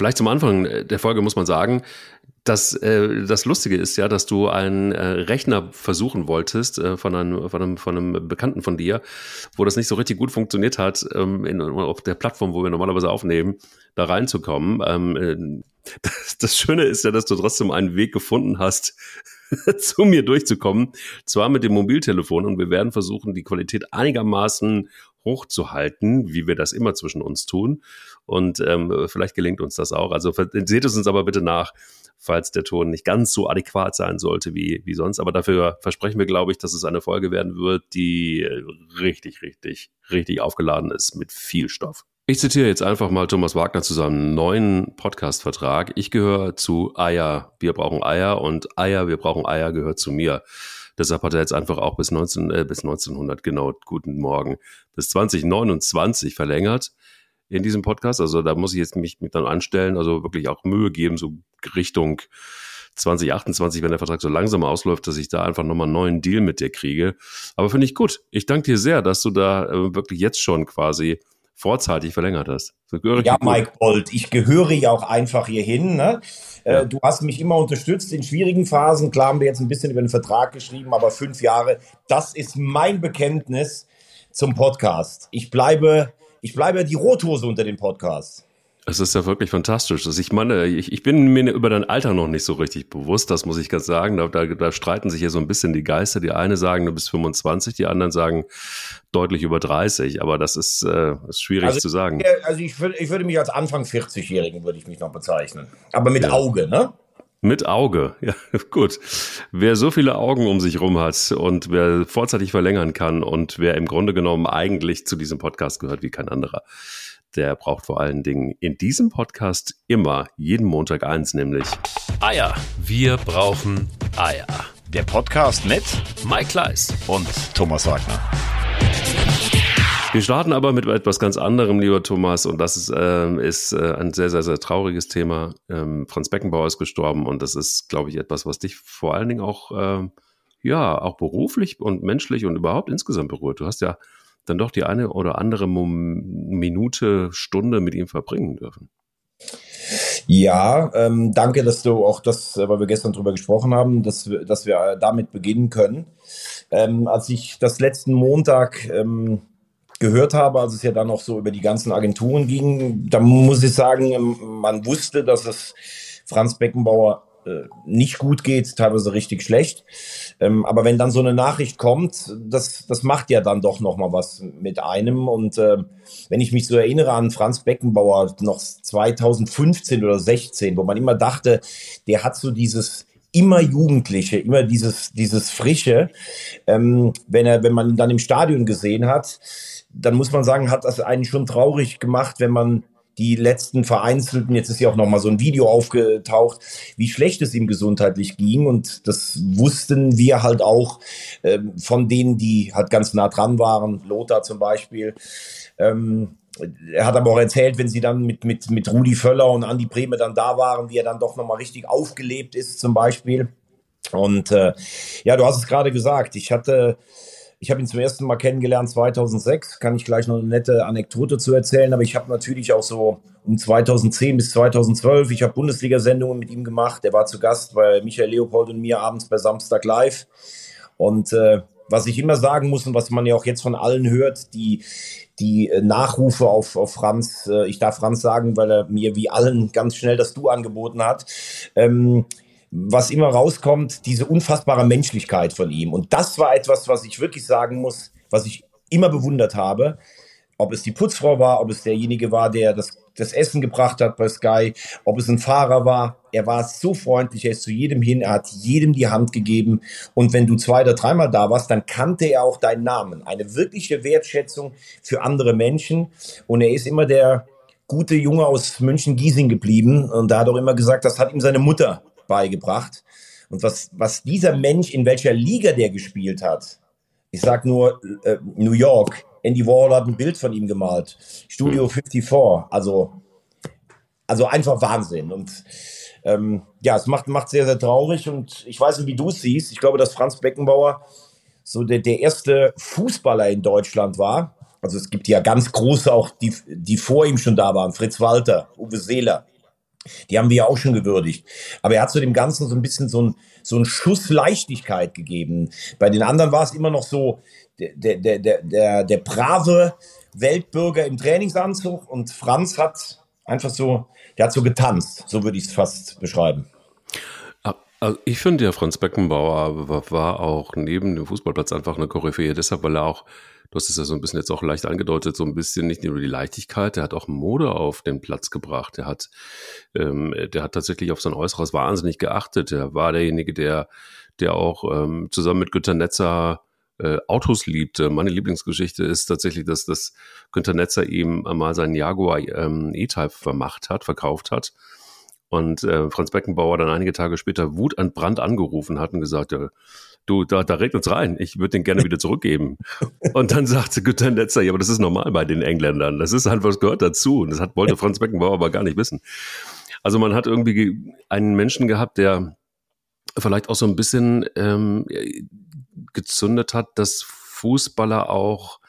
Vielleicht zum Anfang der Folge muss man sagen, das, äh, das Lustige ist ja, dass du einen äh, Rechner versuchen wolltest äh, von, einem, von, einem, von einem Bekannten von dir, wo das nicht so richtig gut funktioniert hat, ähm, in, auf der Plattform, wo wir normalerweise aufnehmen, da reinzukommen. Ähm, äh, das, das Schöne ist ja, dass du trotzdem einen Weg gefunden hast, zu mir durchzukommen. Zwar mit dem Mobiltelefon und wir werden versuchen, die Qualität einigermaßen hochzuhalten, wie wir das immer zwischen uns tun. Und ähm, vielleicht gelingt uns das auch. Also seht es uns aber bitte nach, falls der Ton nicht ganz so adäquat sein sollte wie, wie sonst. Aber dafür versprechen wir, glaube ich, dass es eine Folge werden wird, die richtig, richtig, richtig aufgeladen ist mit viel Stoff. Ich zitiere jetzt einfach mal Thomas Wagner zu seinem neuen Podcast-Vertrag. Ich gehöre zu Eier, wir brauchen Eier und Eier, wir brauchen Eier gehört zu mir. Deshalb hat er jetzt einfach auch bis, 19, äh, bis 1900, genau, guten Morgen, bis 2029 verlängert in diesem Podcast. Also da muss ich jetzt mich mit dann anstellen, also wirklich auch Mühe geben, so Richtung 2028, wenn der Vertrag so langsam ausläuft, dass ich da einfach nochmal einen neuen Deal mit dir kriege. Aber finde ich gut. Ich danke dir sehr, dass du da äh, wirklich jetzt schon quasi vorzeitig verlängert hast. Ja, Mike Bolt, ich gehöre ja auch einfach hierhin. Ne? Äh, ja. Du hast mich immer unterstützt in schwierigen Phasen. Klar haben wir jetzt ein bisschen über den Vertrag geschrieben, aber fünf Jahre, das ist mein Bekenntnis zum Podcast. Ich bleibe, ich bleibe die Rothose unter den Podcasts. Es ist ja wirklich fantastisch. Also ich meine, ich, ich bin mir über dein Alter noch nicht so richtig bewusst, das muss ich ganz sagen. Da, da, da streiten sich hier so ein bisschen die Geister. Die eine sagen, du bist 25, die anderen sagen deutlich über 30. Aber das ist, äh, ist schwierig also, zu sagen. Also ich, ich würde mich als Anfang 40-Jährigen würde ich mich noch bezeichnen. Aber mit ja. Auge, ne? Mit Auge, ja, gut. Wer so viele Augen um sich rum hat und wer vorzeitig verlängern kann und wer im Grunde genommen eigentlich zu diesem Podcast gehört wie kein anderer, der braucht vor allen Dingen in diesem Podcast immer jeden Montag eins, nämlich Eier. Wir brauchen Eier. Der Podcast mit Mike Kleiss und Thomas Wagner. Wir starten aber mit etwas ganz anderem, lieber Thomas, und das ist, äh, ist äh, ein sehr, sehr, sehr trauriges Thema. Ähm, Franz Beckenbauer ist gestorben und das ist, glaube ich, etwas, was dich vor allen Dingen auch, äh, ja, auch beruflich und menschlich und überhaupt insgesamt berührt. Du hast ja dann doch die eine oder andere Minute, Stunde mit ihm verbringen dürfen. Ja, ähm, danke, dass du auch das, äh, weil wir gestern darüber gesprochen haben, dass, wir, dass wir damit beginnen können. Ähm, als ich das letzten Montag ähm, gehört habe, als es ja dann auch so über die ganzen Agenturen ging, da muss ich sagen, man wusste, dass es Franz Beckenbauer äh, nicht gut geht, teilweise richtig schlecht. Ähm, aber wenn dann so eine Nachricht kommt, das, das macht ja dann doch noch mal was mit einem. Und äh, wenn ich mich so erinnere an Franz Beckenbauer noch 2015 oder 16, wo man immer dachte, der hat so dieses immer Jugendliche, immer dieses, dieses Frische. Ähm, wenn er, wenn man ihn dann im Stadion gesehen hat, dann muss man sagen, hat das einen schon traurig gemacht, wenn man die letzten vereinzelten, jetzt ist ja auch noch mal so ein Video aufgetaucht, wie schlecht es ihm gesundheitlich ging und das wussten wir halt auch äh, von denen, die halt ganz nah dran waren, Lothar zum Beispiel. Ähm, er hat aber auch erzählt, wenn sie dann mit, mit, mit Rudi Völler und Andi Breme dann da waren, wie er dann doch nochmal richtig aufgelebt ist zum Beispiel. Und äh, ja, du hast es gerade gesagt, ich hatte ich habe ihn zum ersten Mal kennengelernt 2006, kann ich gleich noch eine nette Anekdote zu erzählen, aber ich habe natürlich auch so um 2010 bis 2012, ich habe Bundesliga-Sendungen mit ihm gemacht. Er war zu Gast bei Michael Leopold und mir abends bei Samstag Live. Und äh, was ich immer sagen muss und was man ja auch jetzt von allen hört, die, die äh, Nachrufe auf, auf Franz, äh, ich darf Franz sagen, weil er mir wie allen ganz schnell das Du angeboten hat. Ähm, was immer rauskommt, diese unfassbare Menschlichkeit von ihm. Und das war etwas, was ich wirklich sagen muss, was ich immer bewundert habe. Ob es die Putzfrau war, ob es derjenige war, der das, das Essen gebracht hat bei Sky, ob es ein Fahrer war. Er war so freundlich, er ist zu jedem hin, er hat jedem die Hand gegeben. Und wenn du zwei oder dreimal da warst, dann kannte er auch deinen Namen. Eine wirkliche Wertschätzung für andere Menschen. Und er ist immer der gute Junge aus München-Giesing geblieben. Und da hat auch immer gesagt, das hat ihm seine Mutter beigebracht. Und was, was dieser Mensch, in welcher Liga der gespielt hat, ich sag nur äh, New York, Andy Warhol hat ein Bild von ihm gemalt, Studio 54, also, also einfach Wahnsinn. Und ähm, ja, es macht, macht sehr, sehr traurig und ich weiß nicht, wie du es siehst. Ich glaube, dass Franz Beckenbauer so der, der erste Fußballer in Deutschland war. Also es gibt ja ganz große auch, die, die vor ihm schon da waren. Fritz Walter, Uwe Seeler, Die haben wir ja auch schon gewürdigt. Aber er hat zu dem Ganzen so ein bisschen so ein, so ein Schuss Leichtigkeit gegeben. Bei den anderen war es immer noch so, der, der, der, der, der brave Weltbürger im Trainingsanzug und Franz hat einfach so, der hat so getanzt. So würde ich es fast beschreiben. Also ich finde ja, Franz Beckenbauer war auch neben dem Fußballplatz einfach eine Koryphäe, deshalb, weil er auch, du hast es ja so ein bisschen jetzt auch leicht angedeutet, so ein bisschen nicht nur die Leichtigkeit, der hat auch Mode auf den Platz gebracht. Der hat, ähm, der hat tatsächlich auf sein Äußeres wahnsinnig geachtet. Er war derjenige, der, der auch ähm, zusammen mit Günter Netzer äh, Autos liebte. Meine Lieblingsgeschichte ist tatsächlich, dass das Günter Netzer ihm einmal seinen Jaguar ähm, E-Type vermacht hat, verkauft hat und äh, Franz Beckenbauer dann einige Tage später Wut an Brand angerufen hat und gesagt, ja, du, da, da regnet's rein, ich würde den gerne wieder zurückgeben. und dann sagte Günter Netzer, ja, aber das ist normal bei den Engländern, das ist halt, was gehört dazu. Und das hat, wollte Franz Beckenbauer aber gar nicht wissen. Also man hat irgendwie einen Menschen gehabt, der vielleicht auch so ein bisschen ähm, gezündet hat, dass Fußballer auch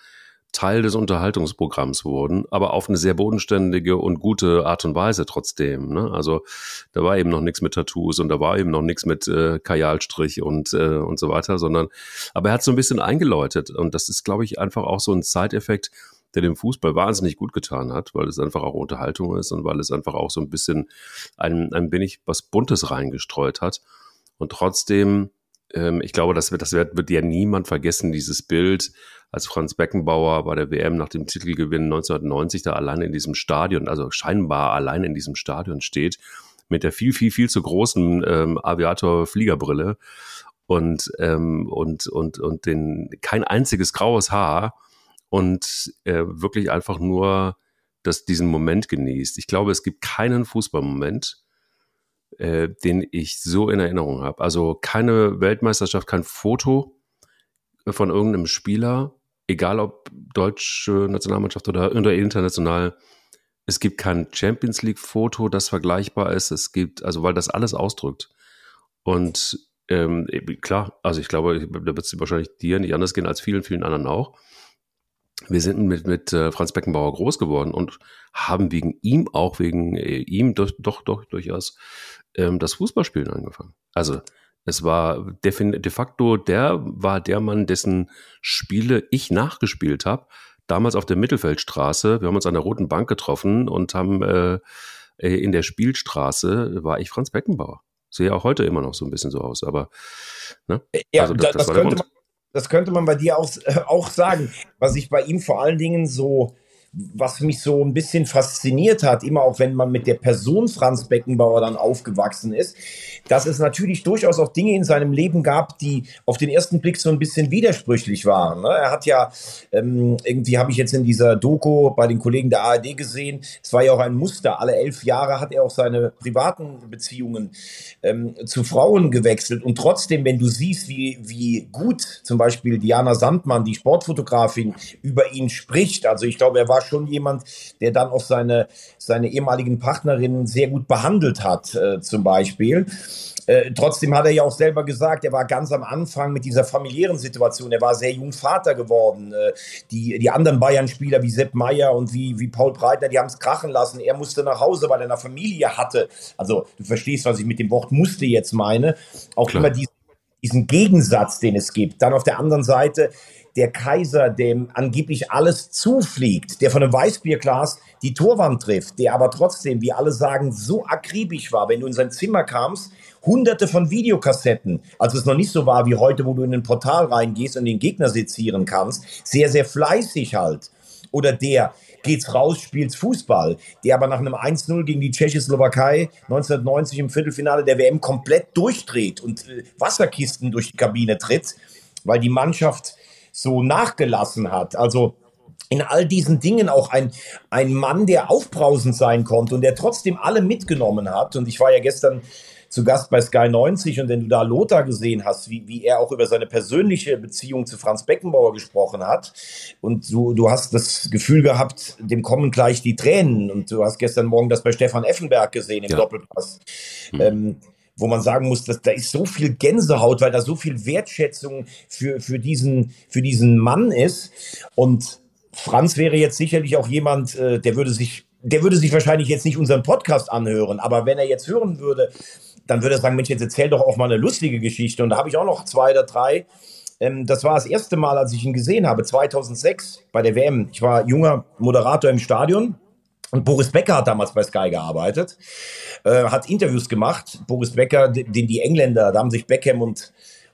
Teil des Unterhaltungsprogramms wurden, aber auf eine sehr bodenständige und gute Art und Weise trotzdem. Ne? Also da war eben noch nichts mit Tattoos und da war eben noch nichts mit äh, Kajalstrich und, äh, und so weiter, sondern aber er hat so ein bisschen eingeläutet und das ist, glaube ich, einfach auch so ein Zeiteffekt, der dem Fußball wahnsinnig gut getan hat, weil es einfach auch Unterhaltung ist und weil es einfach auch so ein bisschen ein, ein wenig was Buntes reingestreut hat. Und trotzdem ähm, ich glaube, das wird, das wird, wird ja niemand vergessen, dieses Bild, als Franz Beckenbauer bei der WM nach dem Titelgewinn 1990 da allein in diesem Stadion, also scheinbar allein in diesem Stadion steht, mit der viel, viel, viel zu großen ähm, Aviator-Fliegerbrille und, ähm, und, und, und den, kein einziges graues Haar und äh, wirklich einfach nur das, diesen Moment genießt. Ich glaube, es gibt keinen Fußballmoment, äh, den ich so in Erinnerung habe. Also keine Weltmeisterschaft, kein Foto von irgendeinem Spieler, egal ob deutsche Nationalmannschaft oder, international. Es gibt kein Champions League Foto, das vergleichbar ist. Es gibt, also weil das alles ausdrückt. Und ähm, klar, also ich glaube, da wird es wahrscheinlich dir nicht anders gehen als vielen, vielen anderen auch wir sind mit, mit äh, Franz Beckenbauer groß geworden und haben wegen ihm auch wegen äh, ihm doch, doch, doch durchaus ähm, das Fußballspielen angefangen. Also es war de facto der war der Mann, dessen Spiele ich nachgespielt habe. Damals auf der Mittelfeldstraße. Wir haben uns an der Roten Bank getroffen und haben äh, äh in der Spielstraße war ich Franz Beckenbauer. Sehe auch heute immer noch so ein bisschen so aus, aber ne? ja, also das, das, das könnte man das könnte man bei dir auch, äh, auch sagen. Was ich bei ihm vor allen Dingen so was mich so ein bisschen fasziniert hat, immer auch wenn man mit der Person Franz Beckenbauer dann aufgewachsen ist, dass es natürlich durchaus auch Dinge in seinem Leben gab, die auf den ersten Blick so ein bisschen widersprüchlich waren. Ne? Er hat ja, ähm, irgendwie habe ich jetzt in dieser Doku bei den Kollegen der ARD gesehen, es war ja auch ein Muster. Alle elf Jahre hat er auch seine privaten Beziehungen ähm, zu Frauen gewechselt. Und trotzdem, wenn du siehst, wie, wie gut zum Beispiel Diana Sandmann, die Sportfotografin, über ihn spricht, also ich glaube, er war schon jemand, der dann auch seine, seine ehemaligen Partnerinnen sehr gut behandelt hat, äh, zum Beispiel. Äh, trotzdem hat er ja auch selber gesagt, er war ganz am Anfang mit dieser familiären Situation. Er war sehr jung Vater geworden. Äh, die, die anderen Bayern-Spieler wie Sepp Meier und wie, wie Paul Breitner, die haben es krachen lassen. Er musste nach Hause, weil er eine Familie hatte. Also du verstehst, was ich mit dem Wort musste jetzt meine. Auch Klar. immer diesen, diesen Gegensatz, den es gibt. Dann auf der anderen Seite der Kaiser, dem angeblich alles zufliegt, der von einem Weißbierglas die Torwand trifft, der aber trotzdem, wie alle sagen, so akribisch war, wenn du in sein Zimmer kamst, hunderte von Videokassetten, als es noch nicht so war wie heute, wo du in ein Portal reingehst und den Gegner sezieren kannst, sehr, sehr fleißig halt. Oder der, geht's raus, spielt's Fußball, der aber nach einem 1-0 gegen die Tschechoslowakei 1990 im Viertelfinale der WM komplett durchdreht und äh, Wasserkisten durch die Kabine tritt, weil die Mannschaft so nachgelassen hat. Also in all diesen Dingen auch ein, ein Mann, der aufbrausend sein konnte und der trotzdem alle mitgenommen hat. Und ich war ja gestern zu Gast bei Sky 90 und wenn du da Lothar gesehen hast, wie, wie er auch über seine persönliche Beziehung zu Franz Beckenbauer gesprochen hat und du, du hast das Gefühl gehabt, dem kommen gleich die Tränen und du hast gestern Morgen das bei Stefan Effenberg gesehen im ja. Doppelpass. Mhm. Ähm, wo man sagen muss, dass da ist so viel Gänsehaut, weil da so viel Wertschätzung für, für, diesen, für diesen Mann ist. Und Franz wäre jetzt sicherlich auch jemand, äh, der würde sich der würde sich wahrscheinlich jetzt nicht unseren Podcast anhören, aber wenn er jetzt hören würde, dann würde er sagen, Mensch, jetzt erzähl doch auch mal eine lustige Geschichte. Und da habe ich auch noch zwei oder drei. Ähm, das war das erste Mal, als ich ihn gesehen habe, 2006 bei der WM. Ich war junger Moderator im Stadion. Und Boris Becker hat damals bei Sky gearbeitet, äh, hat Interviews gemacht. Boris Becker, den die Engländer, da haben sich Beckham und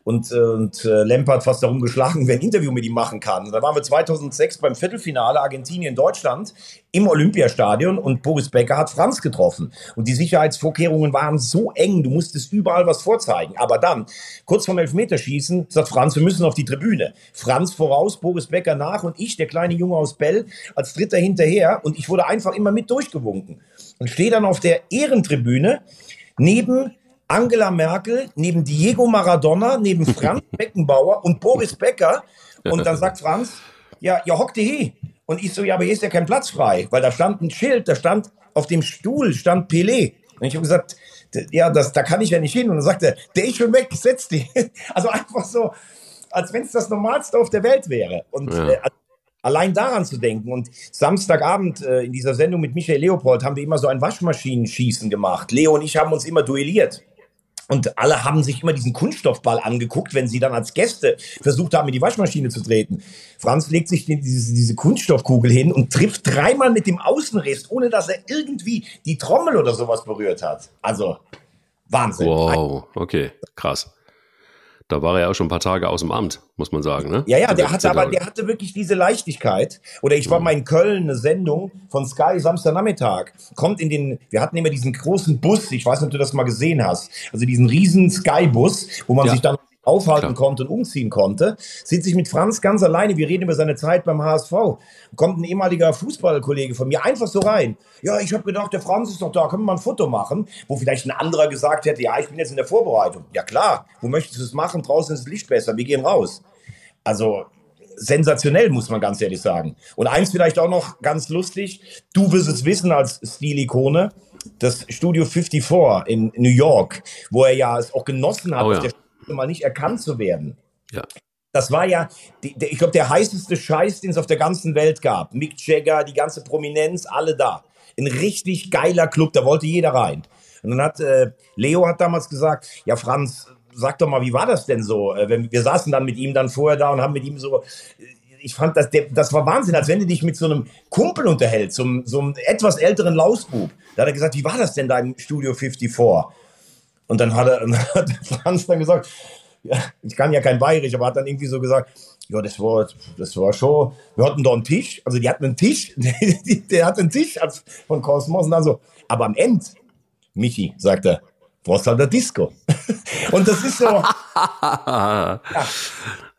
und, äh, und äh, Lampard fast darum geschlagen, wer ein Interview mit ihm machen kann. Da waren wir 2006 beim Viertelfinale Argentinien-Deutschland im Olympiastadion und Boris Becker hat Franz getroffen. Und die Sicherheitsvorkehrungen waren so eng, du musstest überall was vorzeigen. Aber dann, kurz vorm Elfmeterschießen, sagt Franz, wir müssen auf die Tribüne. Franz voraus, Boris Becker nach und ich, der kleine Junge aus Bell, als Dritter hinterher. Und ich wurde einfach immer mit durchgewunken. Und stehe dann auf der Ehrentribüne neben Angela Merkel, neben Diego Maradona, neben Franz Beckenbauer und Boris Becker. Und dann sagt Franz, ja, ja, hock hier. Und ich so, ja, aber hier ist ja kein Platz frei, weil da stand ein Schild, da stand auf dem Stuhl stand Pelé. Und ich habe gesagt, ja, das, da kann ich ja nicht hin. Und dann sagt er, der ist schon weg, setz dich. Also einfach so, als wenn es das Normalste auf der Welt wäre. Und ja. äh, allein daran zu denken. Und Samstagabend äh, in dieser Sendung mit Michael Leopold haben wir immer so ein Waschmaschinenschießen gemacht. Leo und ich haben uns immer duelliert. Und alle haben sich immer diesen Kunststoffball angeguckt, wenn sie dann als Gäste versucht haben, in die Waschmaschine zu treten. Franz legt sich diese, diese Kunststoffkugel hin und trifft dreimal mit dem Außenriss, ohne dass er irgendwie die Trommel oder sowas berührt hat. Also Wahnsinn. Wow, okay, krass da war er ja auch schon ein paar Tage aus dem Amt, muss man sagen. Ne? Ja, ja, der hatte aber, der hatte wirklich diese Leichtigkeit. Oder ich war mal in Köln, eine Sendung von Sky Samstagnachmittag. Kommt in den, wir hatten immer diesen großen Bus, ich weiß nicht, ob du das mal gesehen hast. Also diesen riesen Sky-Bus, wo man ja. sich dann aufhalten Klar. konnte und umziehen konnte, sieht sich mit Franz ganz alleine. Wir reden über seine Zeit beim HSV. Kommt ein ehemaliger Fußballkollege von mir einfach so rein. Ja, ich habe gedacht, der Franz ist doch da, können wir mal ein Foto machen? Wo vielleicht ein anderer gesagt hätte, ja, ich bin jetzt in der Vorbereitung. Ja klar, wo möchtest du es machen? Draußen ist das Licht besser, wir gehen raus. Also sensationell, muss man ganz ehrlich sagen. Und eins vielleicht auch noch ganz lustig, du wirst es wissen als Stilikone, das Studio 54 in New York, wo er ja es auch genossen hat, oh ja. der mal nicht erkannt zu werden. Ja. Das war ja, die, der, ich glaube, der heißeste Scheiß, den es auf der ganzen Welt gab. Mick Jagger, die ganze Prominenz, alle da. Ein richtig geiler Club, da wollte jeder rein. Und dann hat äh, Leo hat damals gesagt, ja Franz, sag doch mal, wie war das denn so? Äh, wir saßen dann mit ihm dann vorher da und haben mit ihm so, äh, ich fand das, das war Wahnsinn, als wenn du dich mit so einem Kumpel unterhältst, so, so einem etwas älteren Lausbub. Da hat er gesagt, wie war das denn da im Studio 54? Und dann hat, er, dann hat Franz dann gesagt, ja, ich kann ja kein Bayerisch, aber hat dann irgendwie so gesagt, ja, das war, das war schon, wir hatten da einen Tisch, also die hatten einen Tisch, der, hat einen Tisch von Kosmos und dann so, aber am Ende, Michi, sagt er, brauchst halt der Disco. und das ist so. ja.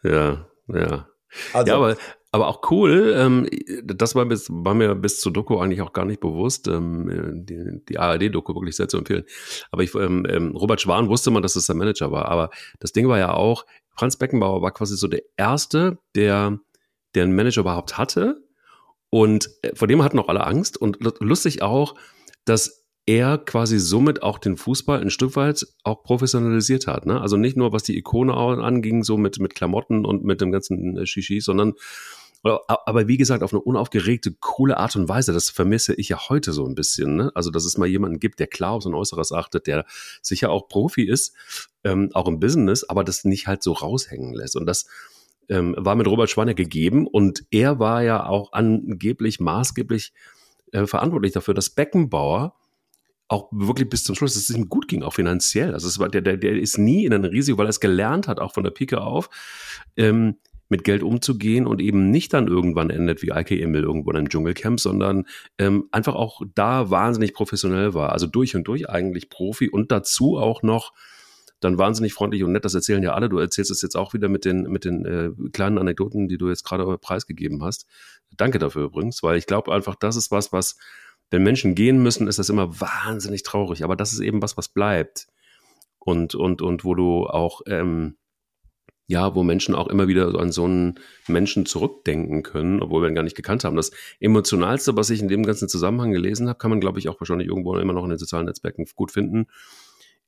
ja, ja. Also, ja, aber aber auch cool, ähm, das war, bis, war mir bis zur Doku eigentlich auch gar nicht bewusst, ähm, die, die ARD-Doku wirklich sehr zu empfehlen. Aber ich, ähm, ähm, Robert Schwan wusste man, dass es der Manager war. Aber das Ding war ja auch, Franz Beckenbauer war quasi so der Erste, der, der einen Manager überhaupt hatte. Und äh, vor dem hatten auch alle Angst. Und lustig auch, dass er quasi somit auch den Fußball ein Stück weit auch professionalisiert hat. Ne? Also nicht nur was die Ikone anging, so mit, mit Klamotten und mit dem ganzen äh, Shishi, sondern aber wie gesagt, auf eine unaufgeregte, coole Art und Weise, das vermisse ich ja heute so ein bisschen. Ne? Also, dass es mal jemanden gibt, der klar auf sein Äußeres achtet, der sicher auch Profi ist, ähm, auch im Business, aber das nicht halt so raushängen lässt. Und das ähm, war mit Robert Schwaner gegeben und er war ja auch angeblich maßgeblich äh, verantwortlich dafür, dass Beckenbauer auch wirklich bis zum Schluss, dass es ihm gut ging, auch finanziell. Also es war, der, der, der ist nie in ein Risiko, weil er es gelernt hat, auch von der Pike auf, ähm, mit Geld umzugehen und eben nicht dann irgendwann endet wie Ike Emil irgendwo in einem Dschungelcamp, sondern ähm, einfach auch da wahnsinnig professionell war. Also durch und durch eigentlich Profi und dazu auch noch dann wahnsinnig freundlich und nett. Das erzählen ja alle. Du erzählst es jetzt auch wieder mit den, mit den äh, kleinen Anekdoten, die du jetzt gerade preisgegeben hast. Danke dafür übrigens, weil ich glaube einfach, das ist was, was, wenn Menschen gehen müssen, ist das immer wahnsinnig traurig. Aber das ist eben was, was bleibt. Und, und, und wo du auch, ähm, ja, wo Menschen auch immer wieder an so einen Menschen zurückdenken können, obwohl wir ihn gar nicht gekannt haben. Das Emotionalste, was ich in dem ganzen Zusammenhang gelesen habe, kann man, glaube ich, auch wahrscheinlich irgendwo immer noch in den sozialen Netzwerken gut finden,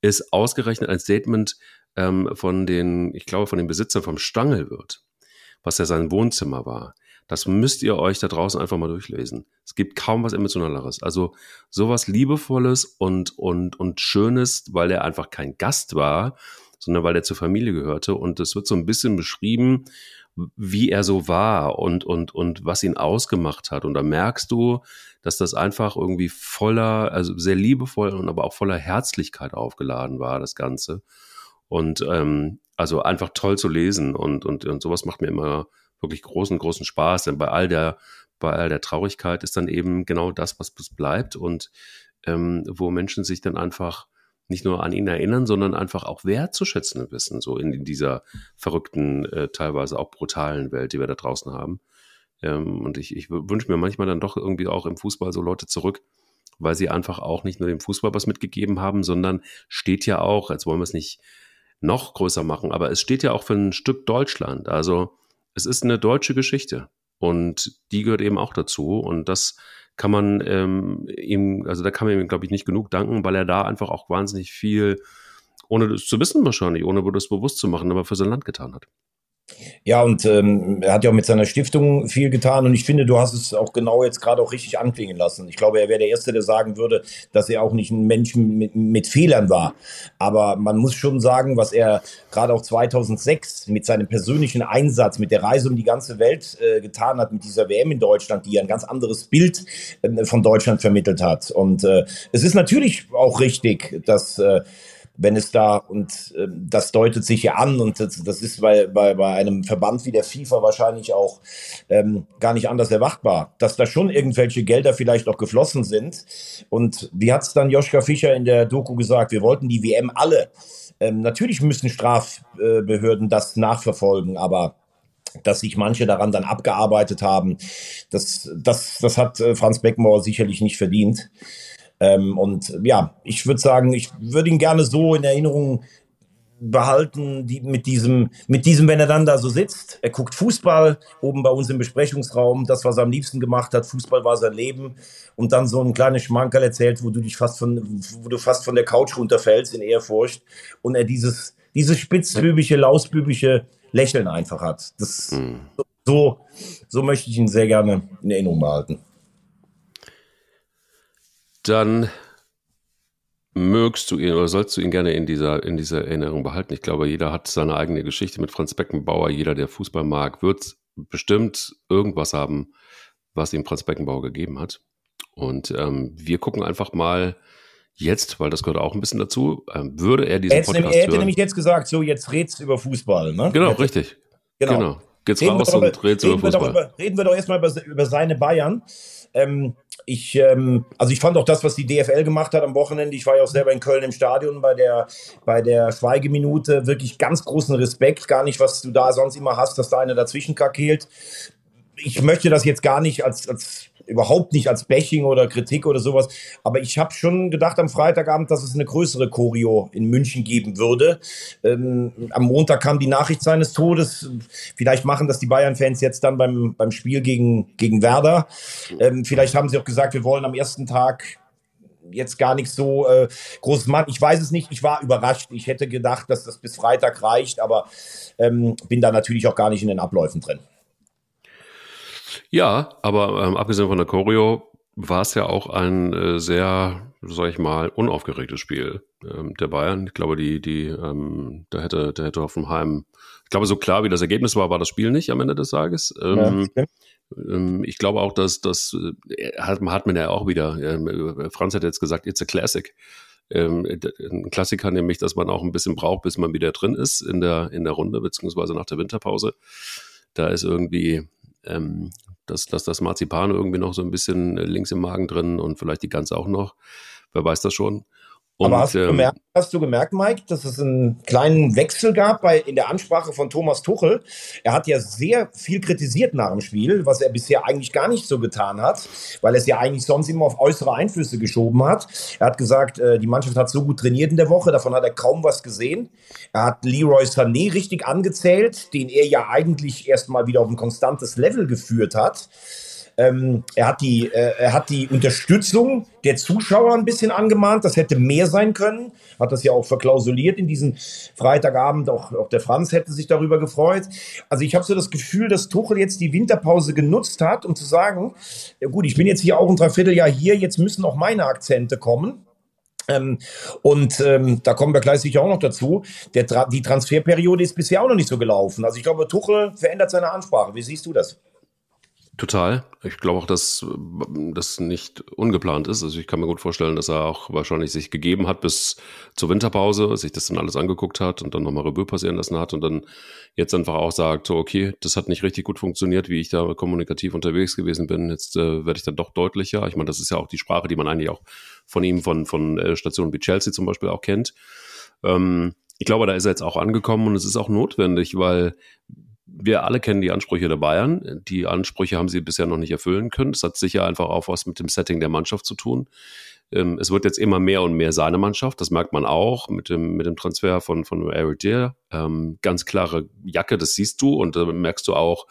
ist ausgerechnet ein Statement ähm, von den, ich glaube, von den Besitzern vom Stangelwirt, was ja sein Wohnzimmer war. Das müsst ihr euch da draußen einfach mal durchlesen. Es gibt kaum was Emotionaleres. Also sowas Liebevolles und, und, und Schönes, weil er einfach kein Gast war, sondern weil er zur Familie gehörte. Und es wird so ein bisschen beschrieben, wie er so war und, und, und was ihn ausgemacht hat. Und da merkst du, dass das einfach irgendwie voller, also sehr liebevoll und aber auch voller Herzlichkeit aufgeladen war, das Ganze. Und ähm, also einfach toll zu lesen und, und, und sowas macht mir immer wirklich großen, großen Spaß. Denn bei all der, bei all der Traurigkeit ist dann eben genau das, was bleibt und ähm, wo Menschen sich dann einfach nicht nur an ihn erinnern, sondern einfach auch wertzuschätzen wissen, so in, in dieser verrückten, äh, teilweise auch brutalen Welt, die wir da draußen haben. Ähm, und ich, ich wünsche mir manchmal dann doch irgendwie auch im Fußball so Leute zurück, weil sie einfach auch nicht nur dem Fußball was mitgegeben haben, sondern steht ja auch, jetzt wollen wir es nicht noch größer machen, aber es steht ja auch für ein Stück Deutschland. Also es ist eine deutsche Geschichte und die gehört eben auch dazu und das kann man ähm, ihm, also da kann man ihm, glaube ich, nicht genug danken, weil er da einfach auch wahnsinnig viel, ohne das zu wissen wahrscheinlich, ohne das bewusst zu machen, aber für sein Land getan hat. Ja, und ähm, er hat ja auch mit seiner Stiftung viel getan und ich finde, du hast es auch genau jetzt gerade auch richtig anklingen lassen. Ich glaube, er wäre der Erste, der sagen würde, dass er auch nicht ein Mensch mit, mit Fehlern war. Aber man muss schon sagen, was er gerade auch 2006 mit seinem persönlichen Einsatz, mit der Reise um die ganze Welt äh, getan hat, mit dieser WM in Deutschland, die ein ganz anderes Bild äh, von Deutschland vermittelt hat. Und äh, es ist natürlich auch richtig, dass äh, wenn es da, und äh, das deutet sich ja an, und das, das ist bei, bei, bei einem Verband wie der FIFA wahrscheinlich auch ähm, gar nicht anders erwartbar, dass da schon irgendwelche Gelder vielleicht auch geflossen sind. Und wie hat es dann Joschka Fischer in der Doku gesagt, wir wollten die WM alle. Ähm, natürlich müssen Strafbehörden das nachverfolgen, aber dass sich manche daran dann abgearbeitet haben, das, das, das hat äh, Franz Beckenbauer sicherlich nicht verdient. Ähm, und ja, ich würde sagen, ich würde ihn gerne so in Erinnerung behalten, die, mit diesem, mit diesem, wenn er dann da so sitzt, er guckt Fußball oben bei uns im Besprechungsraum, das, was er am liebsten gemacht hat, Fußball war sein Leben. Und dann so ein kleines Schmankerl erzählt, wo du dich fast von, wo du fast von der Couch runterfällst in Ehrfurcht. Und er dieses, dieses spitzbübische, lausbübische Lächeln einfach hat. Das, mhm. so, so möchte ich ihn sehr gerne in Erinnerung behalten dann mögst du ihn oder sollst du ihn gerne in dieser, in dieser Erinnerung behalten. Ich glaube, jeder hat seine eigene Geschichte mit Franz Beckenbauer. Jeder, der Fußball mag, wird bestimmt irgendwas haben, was ihm Franz Beckenbauer gegeben hat. Und ähm, wir gucken einfach mal jetzt, weil das gehört auch ein bisschen dazu, ähm, würde er diesen er Podcast Er hätte hören. nämlich jetzt gesagt, so jetzt red's über Fußball. Ne? Genau, jetzt, richtig. Genau. genau. Geht's reden raus und red's über Fußball. Über, reden wir doch erstmal über, über seine Bayern. Ähm, ich, ähm, also ich fand auch das, was die DFL gemacht hat am Wochenende. Ich war ja auch selber in Köln im Stadion bei der, bei der Schweigeminute. Wirklich ganz großen Respekt. Gar nicht, was du da sonst immer hast, dass da einer dazwischen kakelt. Ich möchte das jetzt gar nicht als, als überhaupt nicht als Bashing oder Kritik oder sowas. Aber ich habe schon gedacht am Freitagabend, dass es eine größere Choreo in München geben würde. Ähm, am Montag kam die Nachricht seines Todes. Vielleicht machen das die Bayern-Fans jetzt dann beim, beim Spiel gegen, gegen Werder. Ähm, vielleicht haben sie auch gesagt, wir wollen am ersten Tag jetzt gar nicht so äh, großes machen. Ich weiß es nicht. Ich war überrascht. Ich hätte gedacht, dass das bis Freitag reicht, aber ähm, bin da natürlich auch gar nicht in den Abläufen drin. Ja, aber ähm, abgesehen von der Choreo war es ja auch ein äh, sehr, sag ich mal, unaufgeregtes Spiel ähm, der Bayern. Ich glaube, die, die, ähm, da hätte, der hätte Hoffenheim, ich glaube, so klar wie das Ergebnis war, war das Spiel nicht am Ende des Tages. Ähm, ja, ähm, ich glaube auch, dass das äh, hat, hat man ja auch wieder. Ähm, Franz hat jetzt gesagt, it's a classic. Ähm, ein Klassiker nämlich, dass man auch ein bisschen braucht, bis man wieder drin ist in der, in der Runde, beziehungsweise nach der Winterpause. Da ist irgendwie ähm, dass, dass das Marzipan irgendwie noch so ein bisschen äh, links im Magen drin und vielleicht die Gans auch noch. Wer weiß das schon. Und, Aber hast, du ähm, gemerkt, hast du gemerkt, Mike, dass es einen kleinen Wechsel gab bei, in der Ansprache von Thomas Tuchel? Er hat ja sehr viel kritisiert nach dem Spiel, was er bisher eigentlich gar nicht so getan hat, weil er es ja eigentlich sonst immer auf äußere Einflüsse geschoben hat. Er hat gesagt, äh, die Mannschaft hat so gut trainiert in der Woche, davon hat er kaum was gesehen. Er hat Leroy Sané richtig angezählt, den er ja eigentlich erstmal wieder auf ein konstantes Level geführt hat. Ähm, er, hat die, äh, er hat die Unterstützung der Zuschauer ein bisschen angemahnt. Das hätte mehr sein können. Hat das ja auch verklausuliert in diesem Freitagabend. Auch, auch der Franz hätte sich darüber gefreut. Also ich habe so das Gefühl, dass Tuchel jetzt die Winterpause genutzt hat, um zu sagen, ja gut, ich bin jetzt hier auch ein Dreivierteljahr hier, jetzt müssen auch meine Akzente kommen. Ähm, und ähm, da kommen wir gleich sicher auch noch dazu. Der, die Transferperiode ist bisher auch noch nicht so gelaufen. Also ich glaube, Tuchel verändert seine Ansprache. Wie siehst du das? Total. Ich glaube auch, dass das nicht ungeplant ist. Also ich kann mir gut vorstellen, dass er auch wahrscheinlich sich gegeben hat bis zur Winterpause, sich das dann alles angeguckt hat und dann nochmal Revue passieren lassen hat und dann jetzt einfach auch sagt, so okay, das hat nicht richtig gut funktioniert, wie ich da kommunikativ unterwegs gewesen bin. Jetzt äh, werde ich dann doch deutlicher. Ich meine, das ist ja auch die Sprache, die man eigentlich auch von ihm, von, von äh, Stationen wie Chelsea zum Beispiel auch kennt. Ähm, ich glaube, da ist er jetzt auch angekommen und es ist auch notwendig, weil wir alle kennen die Ansprüche der Bayern. Die Ansprüche haben sie bisher noch nicht erfüllen können. Das hat sicher einfach auch was mit dem Setting der Mannschaft zu tun. Ähm, es wird jetzt immer mehr und mehr seine Mannschaft. Das merkt man auch mit dem, mit dem Transfer von, von Eric Deer. Ähm, ganz klare Jacke, das siehst du und da merkst du auch,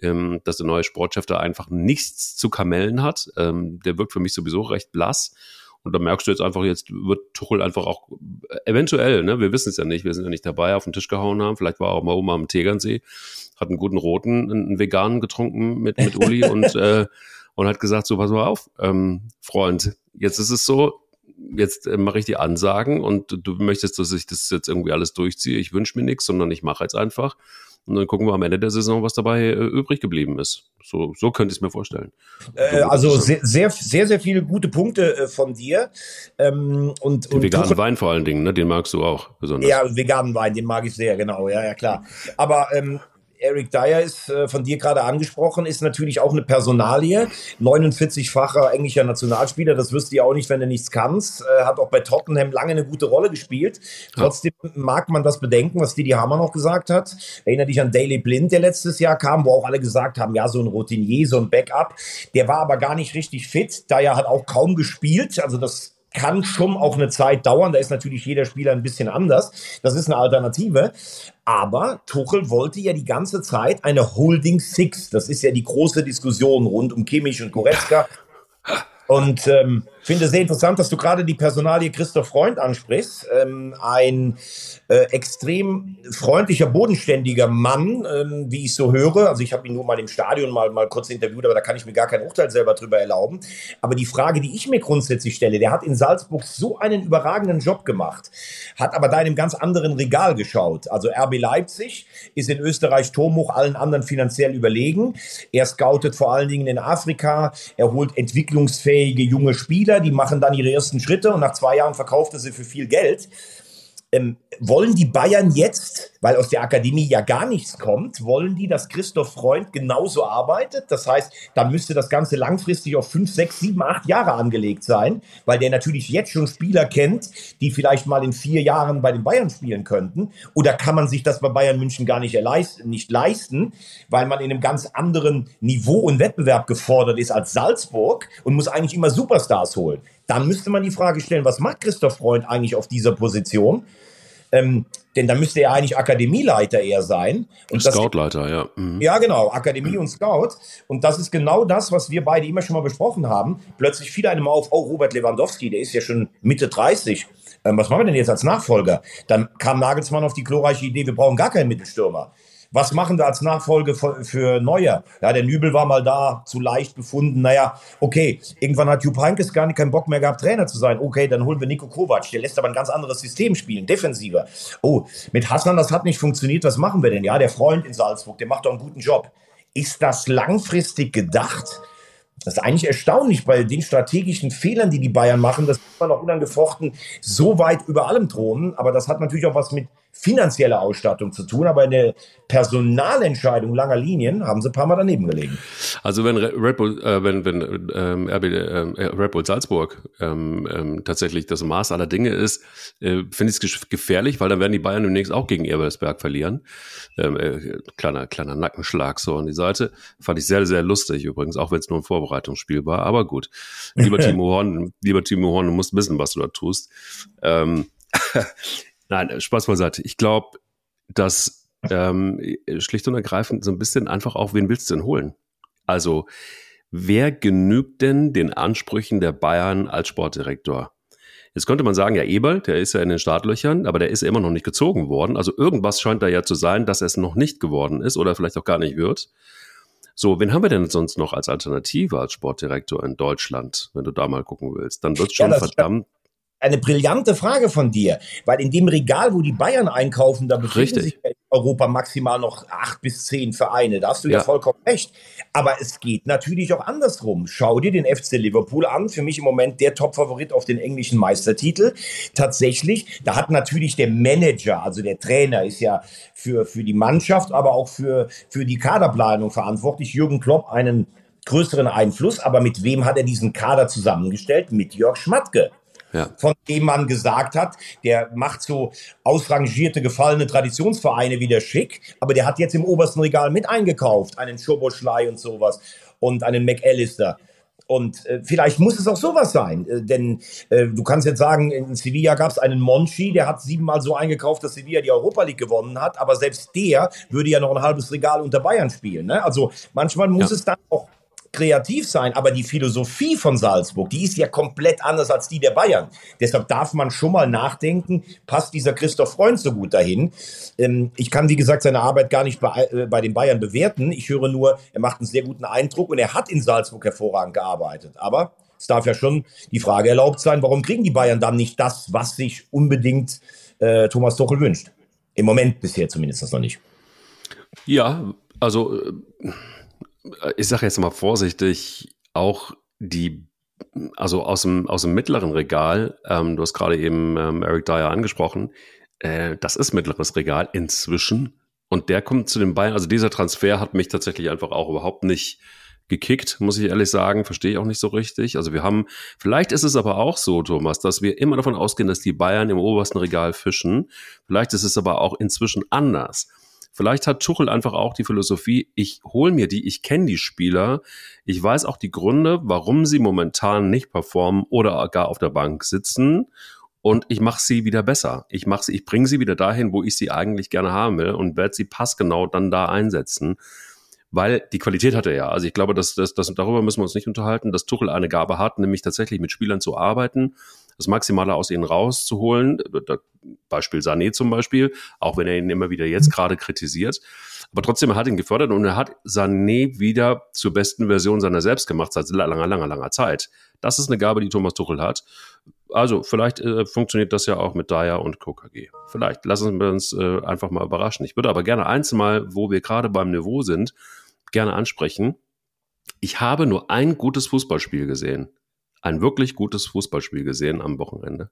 ähm, dass der neue Sportchef da einfach nichts zu kamellen hat. Der wirkt für mich sowieso recht blass. Und da merkst du jetzt einfach, jetzt wird Tuchel einfach auch eventuell, ne, wir wissen es ja nicht, wir sind ja nicht dabei, auf den Tisch gehauen haben. Vielleicht war auch mal oben am Tegernsee, hat einen guten roten, einen veganen getrunken mit, mit Uli und, äh, und hat gesagt, so pass mal auf, ähm, Freund, jetzt ist es so, jetzt äh, mache ich die Ansagen und du möchtest, dass ich das jetzt irgendwie alles durchziehe. Ich wünsche mir nichts, sondern ich mache jetzt einfach. Und dann gucken wir am Ende der Saison, was dabei äh, übrig geblieben ist. So, so könnte ich es mir vorstellen. Äh, also sehr, sehr, sehr, sehr viele gute Punkte äh, von dir. Ähm, und, den und veganen Tuchel, Wein vor allen Dingen, ne? den magst du auch besonders. Ja, veganen Wein, den mag ich sehr, genau. Ja, ja, klar. Aber ähm, Eric Dyer ist äh, von dir gerade angesprochen, ist natürlich auch eine Personalie. 49-facher englischer Nationalspieler, das wirst du ja auch nicht, wenn du nichts kannst. Äh, hat auch bei Tottenham lange eine gute Rolle gespielt. Trotzdem ja. mag man das bedenken, was Didi Hammer noch gesagt hat. Erinnere dich an Daily Blind, der letztes Jahr kam, wo auch alle gesagt haben, ja, so ein Routinier, so ein Backup. Der war aber gar nicht richtig fit. Dyer hat auch kaum gespielt. Also das kann schon auch eine Zeit dauern. Da ist natürlich jeder Spieler ein bisschen anders. Das ist eine Alternative. Aber Tuchel wollte ja die ganze Zeit eine Holding Six. Das ist ja die große Diskussion rund um Kimmich und Goretzka. Und ähm, finde sehr interessant, dass du gerade die Personalie Christoph Freund ansprichst. Ähm, ein äh, extrem freundlicher, bodenständiger Mann, ähm, wie ich so höre. Also ich habe ihn nur mal im Stadion mal, mal kurz interviewt, aber da kann ich mir gar kein Urteil selber drüber erlauben. Aber die Frage, die ich mir grundsätzlich stelle, der hat in Salzburg so einen überragenden Job gemacht, hat aber da in einem ganz anderen Regal geschaut. Also RB Leipzig ist in Österreich Turmhoch allen anderen finanziell überlegen. Er scoutet vor allen Dingen in Afrika, er holt entwicklungsfähige junge Spieler Spieler, die machen dann ihre ersten Schritte und nach zwei Jahren verkauft er sie für viel Geld. Ähm, wollen die Bayern jetzt, weil aus der Akademie ja gar nichts kommt, wollen die, dass Christoph Freund genauso arbeitet? Das heißt, dann müsste das Ganze langfristig auf fünf, sechs, sieben, acht Jahre angelegt sein, weil der natürlich jetzt schon Spieler kennt, die vielleicht mal in vier Jahren bei den Bayern spielen könnten. Oder kann man sich das bei Bayern München gar nicht, nicht leisten, weil man in einem ganz anderen Niveau und Wettbewerb gefordert ist als Salzburg und muss eigentlich immer Superstars holen. Dann müsste man die Frage stellen, was macht Christoph Freund eigentlich auf dieser Position? Ähm, denn da müsste er eigentlich Akademieleiter eher sein. Und Scoutleiter, ja. Mhm. Ja, genau, Akademie und Scout. Und das ist genau das, was wir beide immer schon mal besprochen haben. Plötzlich fiel einem auf, oh, Robert Lewandowski, der ist ja schon Mitte 30. Ähm, was machen wir denn jetzt als Nachfolger? Dann kam Nagelsmann auf die glorreiche Idee, wir brauchen gar keinen Mittelstürmer. Was machen wir als Nachfolge für Neuer? Ja, der Nübel war mal da, zu leicht befunden. Naja, okay, irgendwann hat Jupp Heynckes gar nicht keinen Bock mehr gehabt, Trainer zu sein. Okay, dann holen wir Nico Kovac. Der lässt aber ein ganz anderes System spielen, defensiver. Oh, mit Hassan, das hat nicht funktioniert. Was machen wir denn? Ja, der Freund in Salzburg, der macht doch einen guten Job. Ist das langfristig gedacht? Das ist eigentlich erstaunlich bei den strategischen Fehlern, die die Bayern machen, dass man noch unangefochten so weit über allem thronen. Aber das hat natürlich auch was mit finanzielle Ausstattung zu tun, aber in der Personalentscheidung langer Linien haben sie ein paar Mal daneben gelegen. Also wenn Red Bull, äh, wenn, wenn ähm, RB, äh, Red Bull Salzburg ähm, ähm, tatsächlich das Maß aller Dinge ist, äh, finde ich es gefährlich, weil dann werden die Bayern demnächst auch gegen Ebersberg verlieren. Ähm, äh, kleiner, kleiner Nackenschlag so an die Seite. Fand ich sehr, sehr lustig übrigens, auch wenn es nur ein Vorbereitungsspiel war. Aber gut, lieber Timo Horn, lieber Timo Horn, du musst wissen, was du da tust. Ähm, Nein, äh, Spaß beiseite. Ich glaube, dass ähm, schlicht und ergreifend so ein bisschen einfach auch, wen willst du denn holen? Also, wer genügt denn den Ansprüchen der Bayern als Sportdirektor? Jetzt könnte man sagen, ja, Eberl, der ist ja in den Startlöchern, aber der ist ja immer noch nicht gezogen worden. Also irgendwas scheint da ja zu sein, dass es noch nicht geworden ist oder vielleicht auch gar nicht wird. So, wen haben wir denn sonst noch als Alternative als Sportdirektor in Deutschland, wenn du da mal gucken willst? Dann wird es schon ja, verdammt eine brillante Frage von dir, weil in dem Regal, wo die Bayern einkaufen, da befinden sich in Europa maximal noch acht bis zehn Vereine. Da hast du ja. ja vollkommen recht. Aber es geht natürlich auch andersrum. Schau dir den FC Liverpool an. Für mich im Moment der Top-Favorit auf den englischen Meistertitel. Tatsächlich, da hat natürlich der Manager, also der Trainer, ist ja für, für die Mannschaft, aber auch für, für die Kaderplanung verantwortlich. Jürgen Klopp einen größeren Einfluss. Aber mit wem hat er diesen Kader zusammengestellt? Mit Jörg Schmatke ja. von dem man gesagt hat, der macht so ausrangierte, gefallene Traditionsvereine wieder schick, aber der hat jetzt im obersten Regal mit eingekauft, einen Schoboschlei und sowas und einen McAllister. Und äh, vielleicht muss es auch sowas sein, äh, denn äh, du kannst jetzt sagen, in Sevilla gab es einen Monchi, der hat siebenmal so eingekauft, dass Sevilla die Europa League gewonnen hat, aber selbst der würde ja noch ein halbes Regal unter Bayern spielen. Ne? Also manchmal muss ja. es dann auch kreativ sein, aber die Philosophie von Salzburg, die ist ja komplett anders als die der Bayern. Deshalb darf man schon mal nachdenken, passt dieser Christoph Freund so gut dahin? Ähm, ich kann, wie gesagt, seine Arbeit gar nicht bei, äh, bei den Bayern bewerten. Ich höre nur, er macht einen sehr guten Eindruck und er hat in Salzburg hervorragend gearbeitet. Aber es darf ja schon die Frage erlaubt sein, warum kriegen die Bayern dann nicht das, was sich unbedingt äh, Thomas Tuchel wünscht? Im Moment bisher zumindest noch nicht. Ja, also äh, ich sage jetzt mal vorsichtig, auch die, also aus dem, aus dem mittleren Regal, ähm, du hast gerade eben ähm, Eric Dyer angesprochen, äh, das ist mittleres Regal inzwischen. Und der kommt zu den Bayern, also dieser Transfer hat mich tatsächlich einfach auch überhaupt nicht gekickt, muss ich ehrlich sagen, verstehe ich auch nicht so richtig. Also wir haben, vielleicht ist es aber auch so, Thomas, dass wir immer davon ausgehen, dass die Bayern im obersten Regal fischen. Vielleicht ist es aber auch inzwischen anders. Vielleicht hat Tuchel einfach auch die Philosophie, ich hole mir die, ich kenne die Spieler, ich weiß auch die Gründe, warum sie momentan nicht performen oder gar auf der Bank sitzen und ich mache sie wieder besser. Ich mache sie, ich bringe sie wieder dahin, wo ich sie eigentlich gerne haben will und werde sie passgenau dann da einsetzen. Weil die Qualität hat er ja. Also ich glaube, dass, dass, dass darüber müssen wir uns nicht unterhalten, dass Tuchel eine Gabe hat, nämlich tatsächlich mit Spielern zu arbeiten das Maximale aus ihnen rauszuholen. Beispiel Sané zum Beispiel, auch wenn er ihn immer wieder jetzt gerade kritisiert. Aber trotzdem, er hat ihn gefördert und er hat Sané wieder zur besten Version seiner selbst gemacht seit langer, langer, langer Zeit. Das ist eine Gabe, die Thomas Tuchel hat. Also vielleicht äh, funktioniert das ja auch mit Dyer und KKG. Vielleicht lassen wir uns äh, einfach mal überraschen. Ich würde aber gerne eins mal, wo wir gerade beim Niveau sind, gerne ansprechen. Ich habe nur ein gutes Fußballspiel gesehen ein wirklich gutes Fußballspiel gesehen am Wochenende.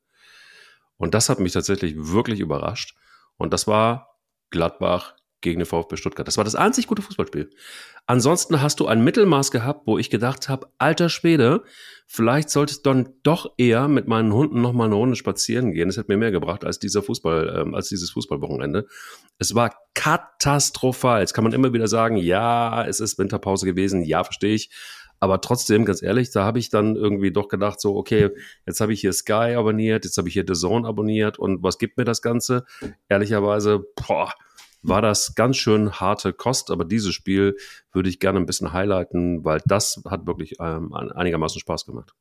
Und das hat mich tatsächlich wirklich überrascht. Und das war Gladbach gegen den VfB Stuttgart. Das war das einzig gute Fußballspiel. Ansonsten hast du ein Mittelmaß gehabt, wo ich gedacht habe, alter Schwede, vielleicht sollte ich dann doch eher mit meinen Hunden noch mal eine Runde spazieren gehen. Das hat mir mehr gebracht als dieser Fußball, ähm, als dieses Fußballwochenende. Es war katastrophal. Jetzt kann man immer wieder sagen, ja, es ist Winterpause gewesen, ja, verstehe ich. Aber trotzdem, ganz ehrlich, da habe ich dann irgendwie doch gedacht, so, okay, jetzt habe ich hier Sky abonniert, jetzt habe ich hier The Zone abonniert und was gibt mir das Ganze? Ehrlicherweise, boah, war das ganz schön harte Kost, aber dieses Spiel würde ich gerne ein bisschen highlighten, weil das hat wirklich ähm, einigermaßen Spaß gemacht.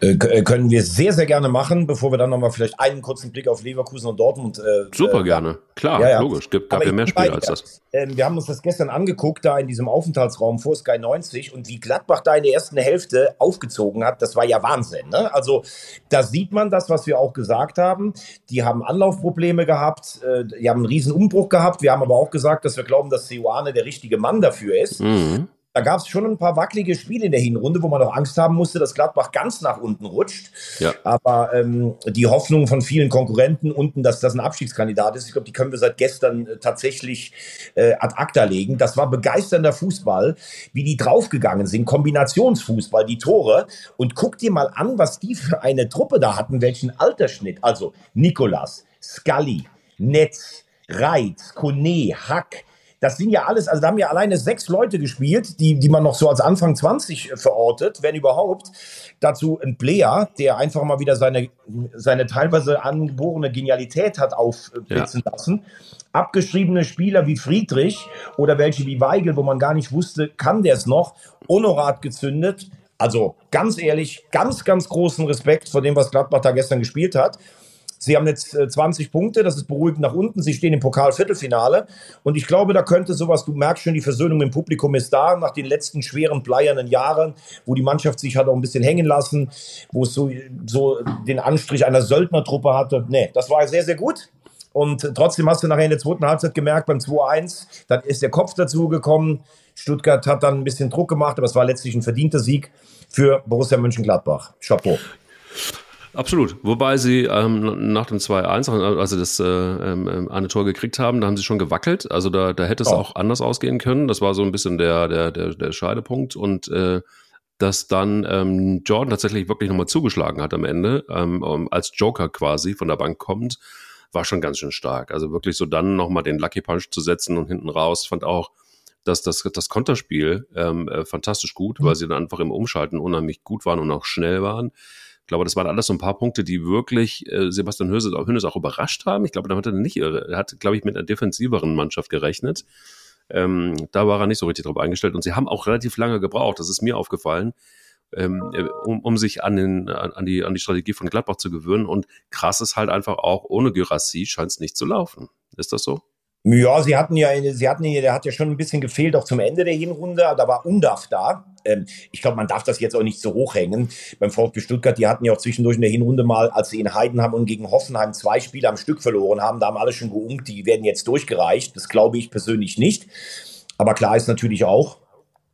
Äh, äh, können wir sehr, sehr gerne machen, bevor wir dann nochmal vielleicht einen kurzen Blick auf Leverkusen und Dortmund. Äh, Super äh, gerne, klar, ja, ja. logisch. Gibt, gab ja mehr Spiele als das. Ähm, wir haben uns das gestern angeguckt, da in diesem Aufenthaltsraum vor Sky 90 und wie Gladbach da in der ersten Hälfte aufgezogen hat, das war ja Wahnsinn. Ne? Also da sieht man das, was wir auch gesagt haben. Die haben Anlaufprobleme gehabt, äh, die haben einen riesen Umbruch gehabt. Wir haben aber auch gesagt, dass wir glauben, dass Seoane der richtige Mann dafür ist. Mhm da gab es schon ein paar wackelige Spiele in der Hinrunde, wo man auch Angst haben musste, dass Gladbach ganz nach unten rutscht. Ja. Aber ähm, die Hoffnung von vielen Konkurrenten unten, dass das ein Abstiegskandidat ist, ich glaube, die können wir seit gestern äh, tatsächlich äh, ad acta legen. Das war begeisternder Fußball, wie die draufgegangen sind. Kombinationsfußball, die Tore. Und guck dir mal an, was die für eine Truppe da hatten, welchen Altersschnitt. Also Nikolas, Scully, Netz, Reitz, Kone, Hack, das sind ja alles, also da haben ja alleine sechs Leute gespielt, die, die man noch so als Anfang 20 verortet, wenn überhaupt. Dazu ein Player, der einfach mal wieder seine, seine teilweise angeborene Genialität hat aufblitzen ja. lassen. abgeschriebene Spieler wie Friedrich oder welche wie Weigel, wo man gar nicht wusste, kann der es noch, Honorat gezündet. Also ganz ehrlich, ganz, ganz großen Respekt vor dem, was Gladbach da gestern gespielt hat. Sie haben jetzt 20 äh, Punkte, das ist beruhigend nach unten. Sie stehen im Pokal-Viertelfinale. Und ich glaube, da könnte sowas, du merkst schon, die Versöhnung im Publikum ist da, nach den letzten schweren, bleiernen Jahren, wo die Mannschaft sich hat auch ein bisschen hängen lassen, wo es so, so den Anstrich einer Söldnertruppe hatte. Nee, das war sehr, sehr gut. Und trotzdem hast du nachher in der zweiten Halbzeit gemerkt, beim 2-1, dann ist der Kopf dazu gekommen. Stuttgart hat dann ein bisschen Druck gemacht, aber es war letztlich ein verdienter Sieg für Borussia Mönchengladbach. Chapeau. Absolut. Wobei sie ähm, nach dem 2-1, als sie das äh, ähm, eine Tor gekriegt haben, da haben sie schon gewackelt. Also da, da hätte es oh. auch anders ausgehen können. Das war so ein bisschen der, der, der, der Scheidepunkt. Und äh, dass dann ähm, Jordan tatsächlich wirklich nochmal zugeschlagen hat am Ende, ähm, als Joker quasi von der Bank kommt, war schon ganz schön stark. Also wirklich so dann nochmal den Lucky Punch zu setzen und hinten raus, fand auch, dass das, das Konterspiel ähm, äh, fantastisch gut, mhm. weil sie dann einfach im Umschalten unheimlich gut waren und auch schnell waren. Ich glaube, das waren alles so ein paar Punkte, die wirklich äh, Sebastian Hönes, Hönes auch überrascht haben. Ich glaube, damit hat er nicht, er hat, glaube ich, mit einer defensiveren Mannschaft gerechnet. Ähm, da war er nicht so richtig drauf eingestellt und sie haben auch relativ lange gebraucht, das ist mir aufgefallen, ähm, äh, um, um sich an, den, an, die, an die Strategie von Gladbach zu gewöhnen. Und krass ist halt einfach auch, ohne Gyrassi scheint es nicht zu laufen. Ist das so? Ja, sie hatten ja, sie hatten ja, der hat ja schon ein bisschen gefehlt, auch zum Ende der Hinrunde. Da war Undaf da. Ähm, ich glaube, man darf das jetzt auch nicht so hochhängen. Beim VfB Stuttgart, die hatten ja auch zwischendurch in der Hinrunde mal, als sie in Heidenheim und gegen Hoffenheim zwei Spiele am Stück verloren haben, da haben alle schon geungt, die werden jetzt durchgereicht. Das glaube ich persönlich nicht. Aber klar ist natürlich auch,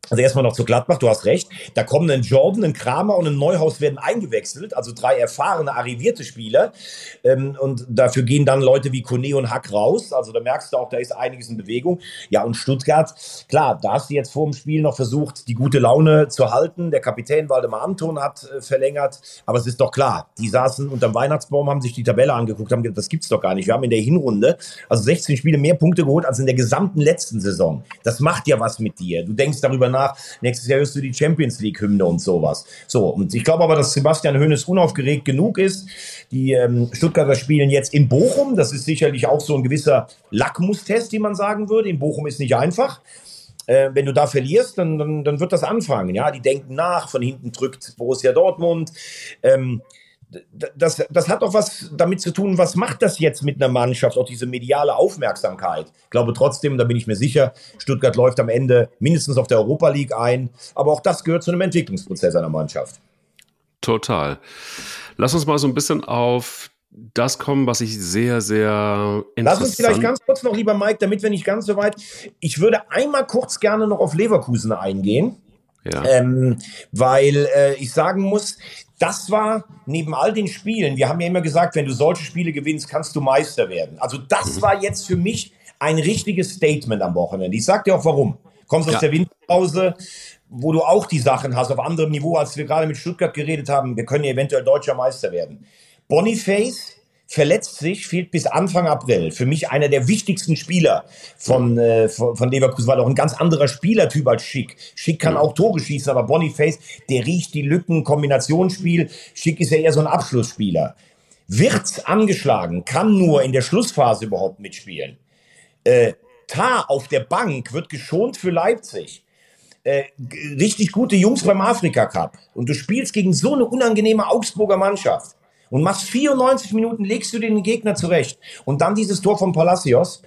also erstmal noch zu Gladbach, du hast recht. Da kommen ein Jordan, ein Kramer und ein Neuhaus werden eingewechselt, also drei erfahrene, arrivierte Spieler. Ähm, und dafür gehen dann Leute wie Kone und Hack raus. Also da merkst du auch, da ist einiges in Bewegung. Ja, und Stuttgart, klar, da hast du jetzt vor dem Spiel noch versucht, die gute Laune zu halten. Der Kapitän Waldemar Anton hat äh, verlängert. Aber es ist doch klar, die saßen unterm Weihnachtsbaum, haben sich die Tabelle angeguckt, haben gesagt, das gibt's doch gar nicht. Wir haben in der Hinrunde also 16 Spiele mehr Punkte geholt als in der gesamten letzten Saison. Das macht ja was mit dir. Du denkst darüber nach, nächstes Jahr hörst du die Champions League-Hymne und sowas. So, und ich glaube aber, dass Sebastian Hoeneß unaufgeregt genug ist. Die ähm, Stuttgarter spielen jetzt in Bochum. Das ist sicherlich auch so ein gewisser Lackmustest, wie man sagen würde. In Bochum ist nicht einfach. Äh, wenn du da verlierst, dann, dann, dann wird das anfangen. Ja, die denken nach, von hinten drückt Borussia Dortmund. Ähm, das, das hat doch was damit zu tun, was macht das jetzt mit einer Mannschaft, auch diese mediale Aufmerksamkeit. Ich glaube trotzdem, da bin ich mir sicher, Stuttgart läuft am Ende mindestens auf der Europa League ein, aber auch das gehört zu einem Entwicklungsprozess einer Mannschaft. Total. Lass uns mal so ein bisschen auf das kommen, was ich sehr, sehr interessant... Lass uns vielleicht ganz kurz noch, lieber Mike, damit wir nicht ganz so weit... Ich würde einmal kurz gerne noch auf Leverkusen eingehen. Ja. Ähm, weil äh, ich sagen muss, das war neben all den Spielen, wir haben ja immer gesagt, wenn du solche Spiele gewinnst, kannst du Meister werden. Also das mhm. war jetzt für mich ein richtiges Statement am Wochenende. Ich sag dir auch warum. Kommst ja. aus der Winterpause, wo du auch die Sachen hast, auf anderem Niveau, als wir gerade mit Stuttgart geredet haben, wir können ja eventuell deutscher Meister werden. Boniface verletzt sich, fehlt bis Anfang April. Für mich einer der wichtigsten Spieler von, äh, von, Leverkusen, weil auch ein ganz anderer Spielertyp als Schick. Schick kann auch Tore schießen, aber Boniface, der riecht die Lücken, Kombinationsspiel. Schick ist ja eher so ein Abschlussspieler. Wird angeschlagen, kann nur in der Schlussphase überhaupt mitspielen. Äh, Tar auf der Bank wird geschont für Leipzig. Äh, richtig gute Jungs beim Afrika Cup. Und du spielst gegen so eine unangenehme Augsburger Mannschaft und machst 94 Minuten, legst du den Gegner zurecht. Und dann dieses Tor von Palacios.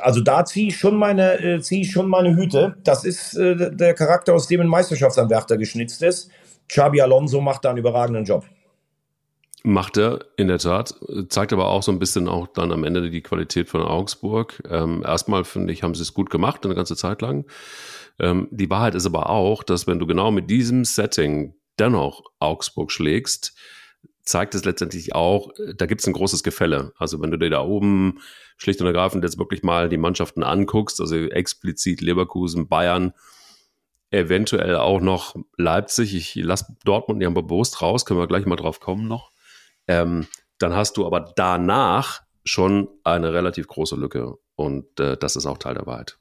Also da ziehe ich schon meine, äh, ziehe ich schon meine Hüte. Das ist äh, der Charakter, aus dem ein Meisterschaftsanwärter geschnitzt ist. Xabi Alonso macht da einen überragenden Job. Macht er, in der Tat. Zeigt aber auch so ein bisschen auch dann am Ende die Qualität von Augsburg. Ähm, erstmal finde ich, haben sie es gut gemacht, eine ganze Zeit lang. Ähm, die Wahrheit ist aber auch, dass wenn du genau mit diesem Setting dennoch Augsburg schlägst, zeigt es letztendlich auch, äh, da gibt es ein großes Gefälle. Also wenn du dir da oben schlicht und ergreifend jetzt wirklich mal die Mannschaften anguckst, also explizit Leverkusen, Bayern, eventuell auch noch Leipzig, ich lasse Dortmund ja bewusst raus, können wir gleich mal drauf kommen noch, ähm, dann hast du aber danach schon eine relativ große Lücke und äh, das ist auch Teil der Wahrheit.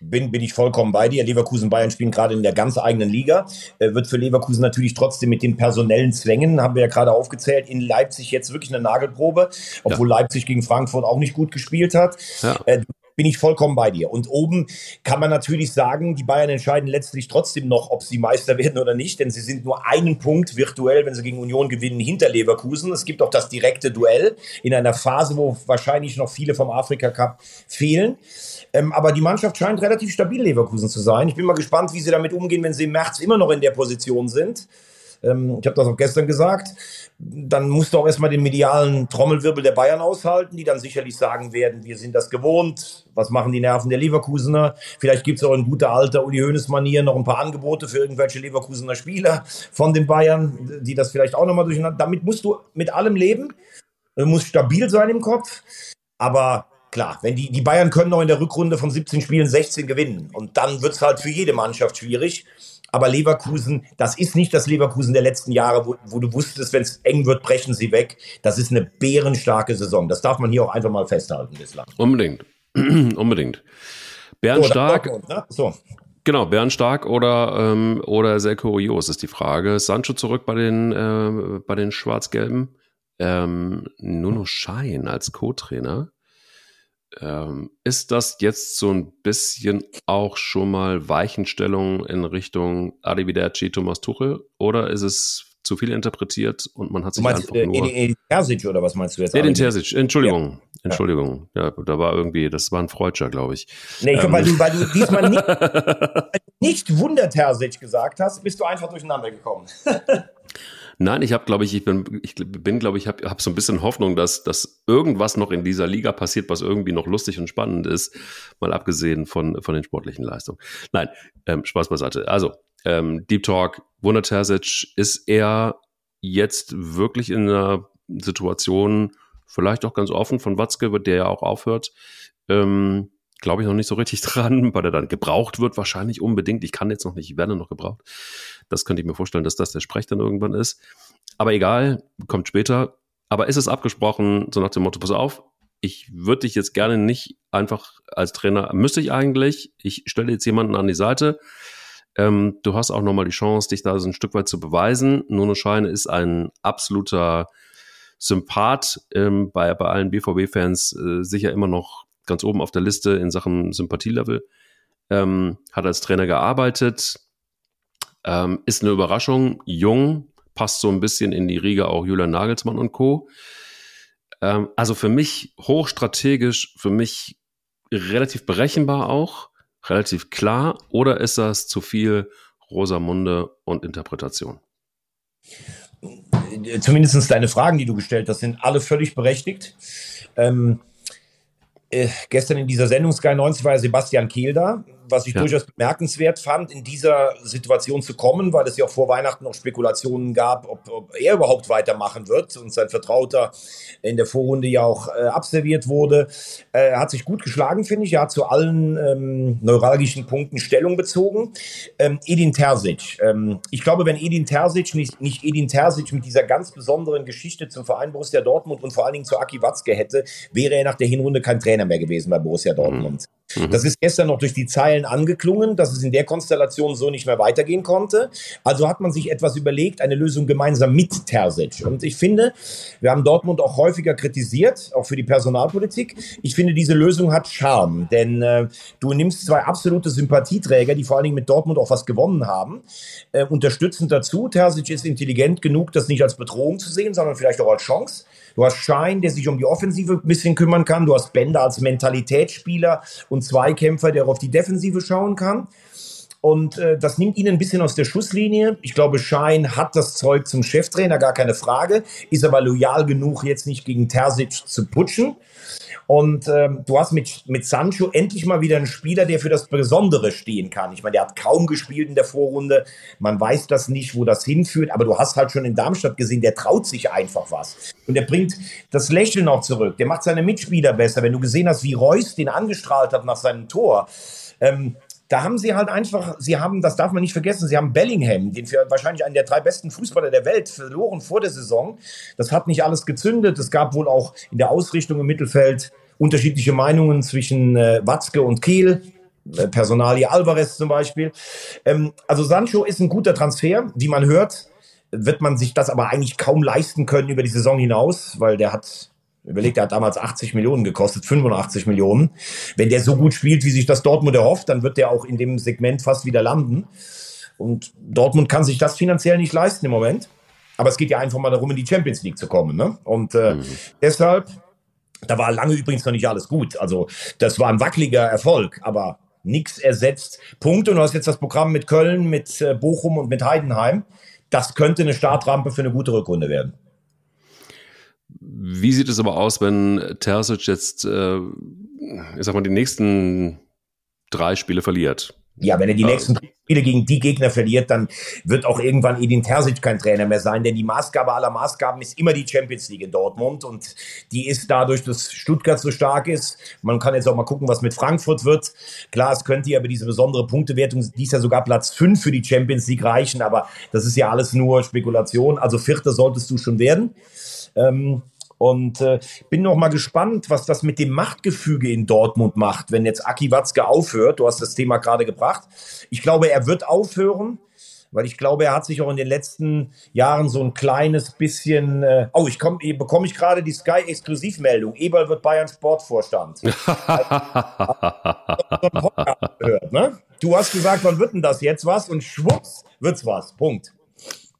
Bin, bin ich vollkommen bei dir. Leverkusen Bayern spielen gerade in der ganz eigenen Liga. Äh, wird für Leverkusen natürlich trotzdem mit den personellen Zwängen, haben wir ja gerade aufgezählt, in Leipzig jetzt wirklich eine Nagelprobe, obwohl ja. Leipzig gegen Frankfurt auch nicht gut gespielt hat. Ja. Äh, bin ich vollkommen bei dir. Und oben kann man natürlich sagen, die Bayern entscheiden letztlich trotzdem noch, ob sie Meister werden oder nicht, denn sie sind nur einen Punkt virtuell, wenn sie gegen Union gewinnen, hinter Leverkusen. Es gibt auch das direkte Duell in einer Phase, wo wahrscheinlich noch viele vom Afrika Cup fehlen. Ähm, aber die Mannschaft scheint relativ stabil, Leverkusen zu sein. Ich bin mal gespannt, wie sie damit umgehen, wenn sie im März immer noch in der Position sind. Ähm, ich habe das auch gestern gesagt. Dann musst du auch erstmal den medialen Trommelwirbel der Bayern aushalten, die dann sicherlich sagen werden, wir sind das gewohnt. Was machen die Nerven der Leverkusener? Vielleicht gibt es auch in guter alter Uli Hoeneß-Manier noch ein paar Angebote für irgendwelche Leverkusener Spieler von den Bayern, die das vielleicht auch nochmal durcheinander. Damit musst du mit allem leben. Du musst stabil sein im Kopf. Aber klar, wenn die, die Bayern können noch in der Rückrunde von 17 Spielen 16 gewinnen. Und dann wird es halt für jede Mannschaft schwierig. Aber Leverkusen, das ist nicht das Leverkusen der letzten Jahre, wo, wo du wusstest, wenn es eng wird, brechen sie weg. Das ist eine bärenstarke Saison. Das darf man hier auch einfach mal festhalten bislang. Unbedingt. Unbedingt. Bernstark. So, ne? so. Genau, Bernstark oder, ähm, oder Selko Urios ist die Frage. Sancho zurück bei den, äh, bei den Schwarz-Gelben. Ähm, Nuno Schein als Co-Trainer. Ähm, ist das jetzt so ein bisschen auch schon mal Weichenstellung in Richtung Arrivederci Thomas Tuchel oder ist es zu viel interpretiert und man hat sich meinst, einfach äh, nur... Edin Terzic oder was meinst du jetzt? Edin Terzic, Entschuldigung, ja. Entschuldigung. Ja, da war irgendwie, das war ein Freudscher, glaube ich. Nee, ich ähm. weil, du, weil du diesmal nicht, nicht Wunder Terzic gesagt hast, bist du einfach durcheinander gekommen. Nein, ich habe, glaube ich, ich bin, ich bin, glaube ich, habe hab so ein bisschen Hoffnung, dass, dass irgendwas noch in dieser Liga passiert, was irgendwie noch lustig und spannend ist, mal abgesehen von, von den sportlichen Leistungen. Nein, ähm, Spaß beiseite. Also, ähm, Deep Talk, Wunder Terzic, ist er jetzt wirklich in einer Situation, vielleicht auch ganz offen von Watzke, der ja auch aufhört, ähm, glaube ich noch nicht so richtig dran, weil er dann gebraucht wird, wahrscheinlich unbedingt. Ich kann jetzt noch nicht, ich werde noch gebraucht. Das könnte ich mir vorstellen, dass das der Sprech dann irgendwann ist. Aber egal, kommt später. Aber ist es abgesprochen, so nach dem Motto, pass auf, ich würde dich jetzt gerne nicht einfach als Trainer, müsste ich eigentlich, ich stelle jetzt jemanden an die Seite. Ähm, du hast auch nochmal die Chance, dich da so ein Stück weit zu beweisen. Nuno Scheine ist ein absoluter Sympath ähm, bei, bei allen BVB-Fans äh, sicher immer noch ganz oben auf der Liste in Sachen Sympathielevel. Ähm, hat als Trainer gearbeitet, ähm, ist eine Überraschung, jung, passt so ein bisschen in die Riege auch Julian Nagelsmann und Co. Ähm, also für mich hochstrategisch, für mich relativ berechenbar auch, relativ klar, oder ist das zu viel Rosamunde und Interpretation? Zumindest deine Fragen, die du gestellt hast, sind alle völlig berechtigt. Ähm, äh, gestern in dieser Sendung Sky 90 war Sebastian Kehl da was ich ja. durchaus bemerkenswert fand, in dieser Situation zu kommen, weil es ja auch vor Weihnachten noch Spekulationen gab, ob, ob er überhaupt weitermachen wird und sein Vertrauter in der Vorrunde ja auch äh, absolviert wurde. Äh, er hat sich gut geschlagen, finde ich. Er hat zu allen ähm, neuralgischen Punkten Stellung bezogen. Ähm, Edin Terzic. Ähm, ich glaube, wenn Edin Terzic nicht, nicht Edin Terzic mit dieser ganz besonderen Geschichte zum Verein Borussia Dortmund und vor allen Dingen zu Aki Watzke hätte, wäre er nach der Hinrunde kein Trainer mehr gewesen bei Borussia Dortmund. Mhm. Mhm. Das ist gestern noch durch die Zeilen angeklungen, dass es in der Konstellation so nicht mehr weitergehen konnte. Also hat man sich etwas überlegt, eine Lösung gemeinsam mit Terzic. Und ich finde, wir haben Dortmund auch häufiger kritisiert, auch für die Personalpolitik. Ich finde, diese Lösung hat Charme, denn äh, du nimmst zwei absolute Sympathieträger, die vor allen Dingen mit Dortmund auch was gewonnen haben, äh, unterstützend dazu. Terzic ist intelligent genug, das nicht als Bedrohung zu sehen, sondern vielleicht auch als Chance. Du hast Schein, der sich um die Offensive ein bisschen kümmern kann. Du hast Bender als Mentalitätsspieler und Zweikämpfer, der auf die Defensive schauen kann. Und äh, das nimmt ihn ein bisschen aus der Schusslinie. Ich glaube, Schein hat das Zeug zum Cheftrainer, gar keine Frage, ist aber loyal genug, jetzt nicht gegen Terzic zu putschen. Und ähm, du hast mit, mit Sancho endlich mal wieder einen Spieler, der für das Besondere stehen kann. Ich meine, der hat kaum gespielt in der Vorrunde. Man weiß das nicht, wo das hinführt. Aber du hast halt schon in Darmstadt gesehen, der traut sich einfach was. Und der bringt das Lächeln auch zurück. Der macht seine Mitspieler besser. Wenn du gesehen hast, wie Reus den angestrahlt hat nach seinem Tor. Ähm, da haben sie halt einfach, sie haben, das darf man nicht vergessen, sie haben Bellingham, den für wahrscheinlich einen der drei besten Fußballer der Welt, verloren vor der Saison. Das hat nicht alles gezündet. Es gab wohl auch in der Ausrichtung im Mittelfeld unterschiedliche Meinungen zwischen äh, Watzke und Kehl. äh, Personalie Alvarez zum Beispiel. Ähm, also Sancho ist ein guter Transfer, wie man hört, wird man sich das aber eigentlich kaum leisten können über die Saison hinaus, weil der hat Überlegt, er hat damals 80 Millionen gekostet, 85 Millionen. Wenn der so gut spielt, wie sich das Dortmund erhofft, dann wird der auch in dem Segment fast wieder landen. Und Dortmund kann sich das finanziell nicht leisten im Moment. Aber es geht ja einfach mal darum, in die Champions League zu kommen. Ne? Und äh, mhm. deshalb, da war lange übrigens noch nicht alles gut. Also das war ein wackeliger Erfolg, aber nichts ersetzt. Punkte. Und du hast jetzt das Programm mit Köln, mit äh, Bochum und mit Heidenheim. Das könnte eine Startrampe für eine gute Rückrunde werden. Wie sieht es aber aus, wenn Terzic jetzt, äh, ich sag mal, die nächsten drei Spiele verliert? Ja, wenn er die ja. nächsten Spiele gegen die Gegner verliert, dann wird auch irgendwann Edin Terzic kein Trainer mehr sein, denn die Maßgabe aller Maßgaben ist immer die Champions League in Dortmund und die ist dadurch, dass Stuttgart so stark ist. Man kann jetzt auch mal gucken, was mit Frankfurt wird. Klar, es könnte ja über diese besondere Punktewertung, die ist ja sogar Platz 5 für die Champions League reichen, aber das ist ja alles nur Spekulation. Also Vierter solltest du schon werden. Ähm, und äh, bin noch mal gespannt, was das mit dem Machtgefüge in Dortmund macht, wenn jetzt Aki Watzke aufhört. Du hast das Thema gerade gebracht. Ich glaube, er wird aufhören, weil ich glaube, er hat sich auch in den letzten Jahren so ein kleines bisschen. Äh, oh, ich komm, bekomme ich gerade die Sky-Exklusivmeldung. Eberl wird Bayern Sportvorstand. gehört, ne? Du hast gesagt, wann wird denn das jetzt was? Und schwupps wird's was. Punkt.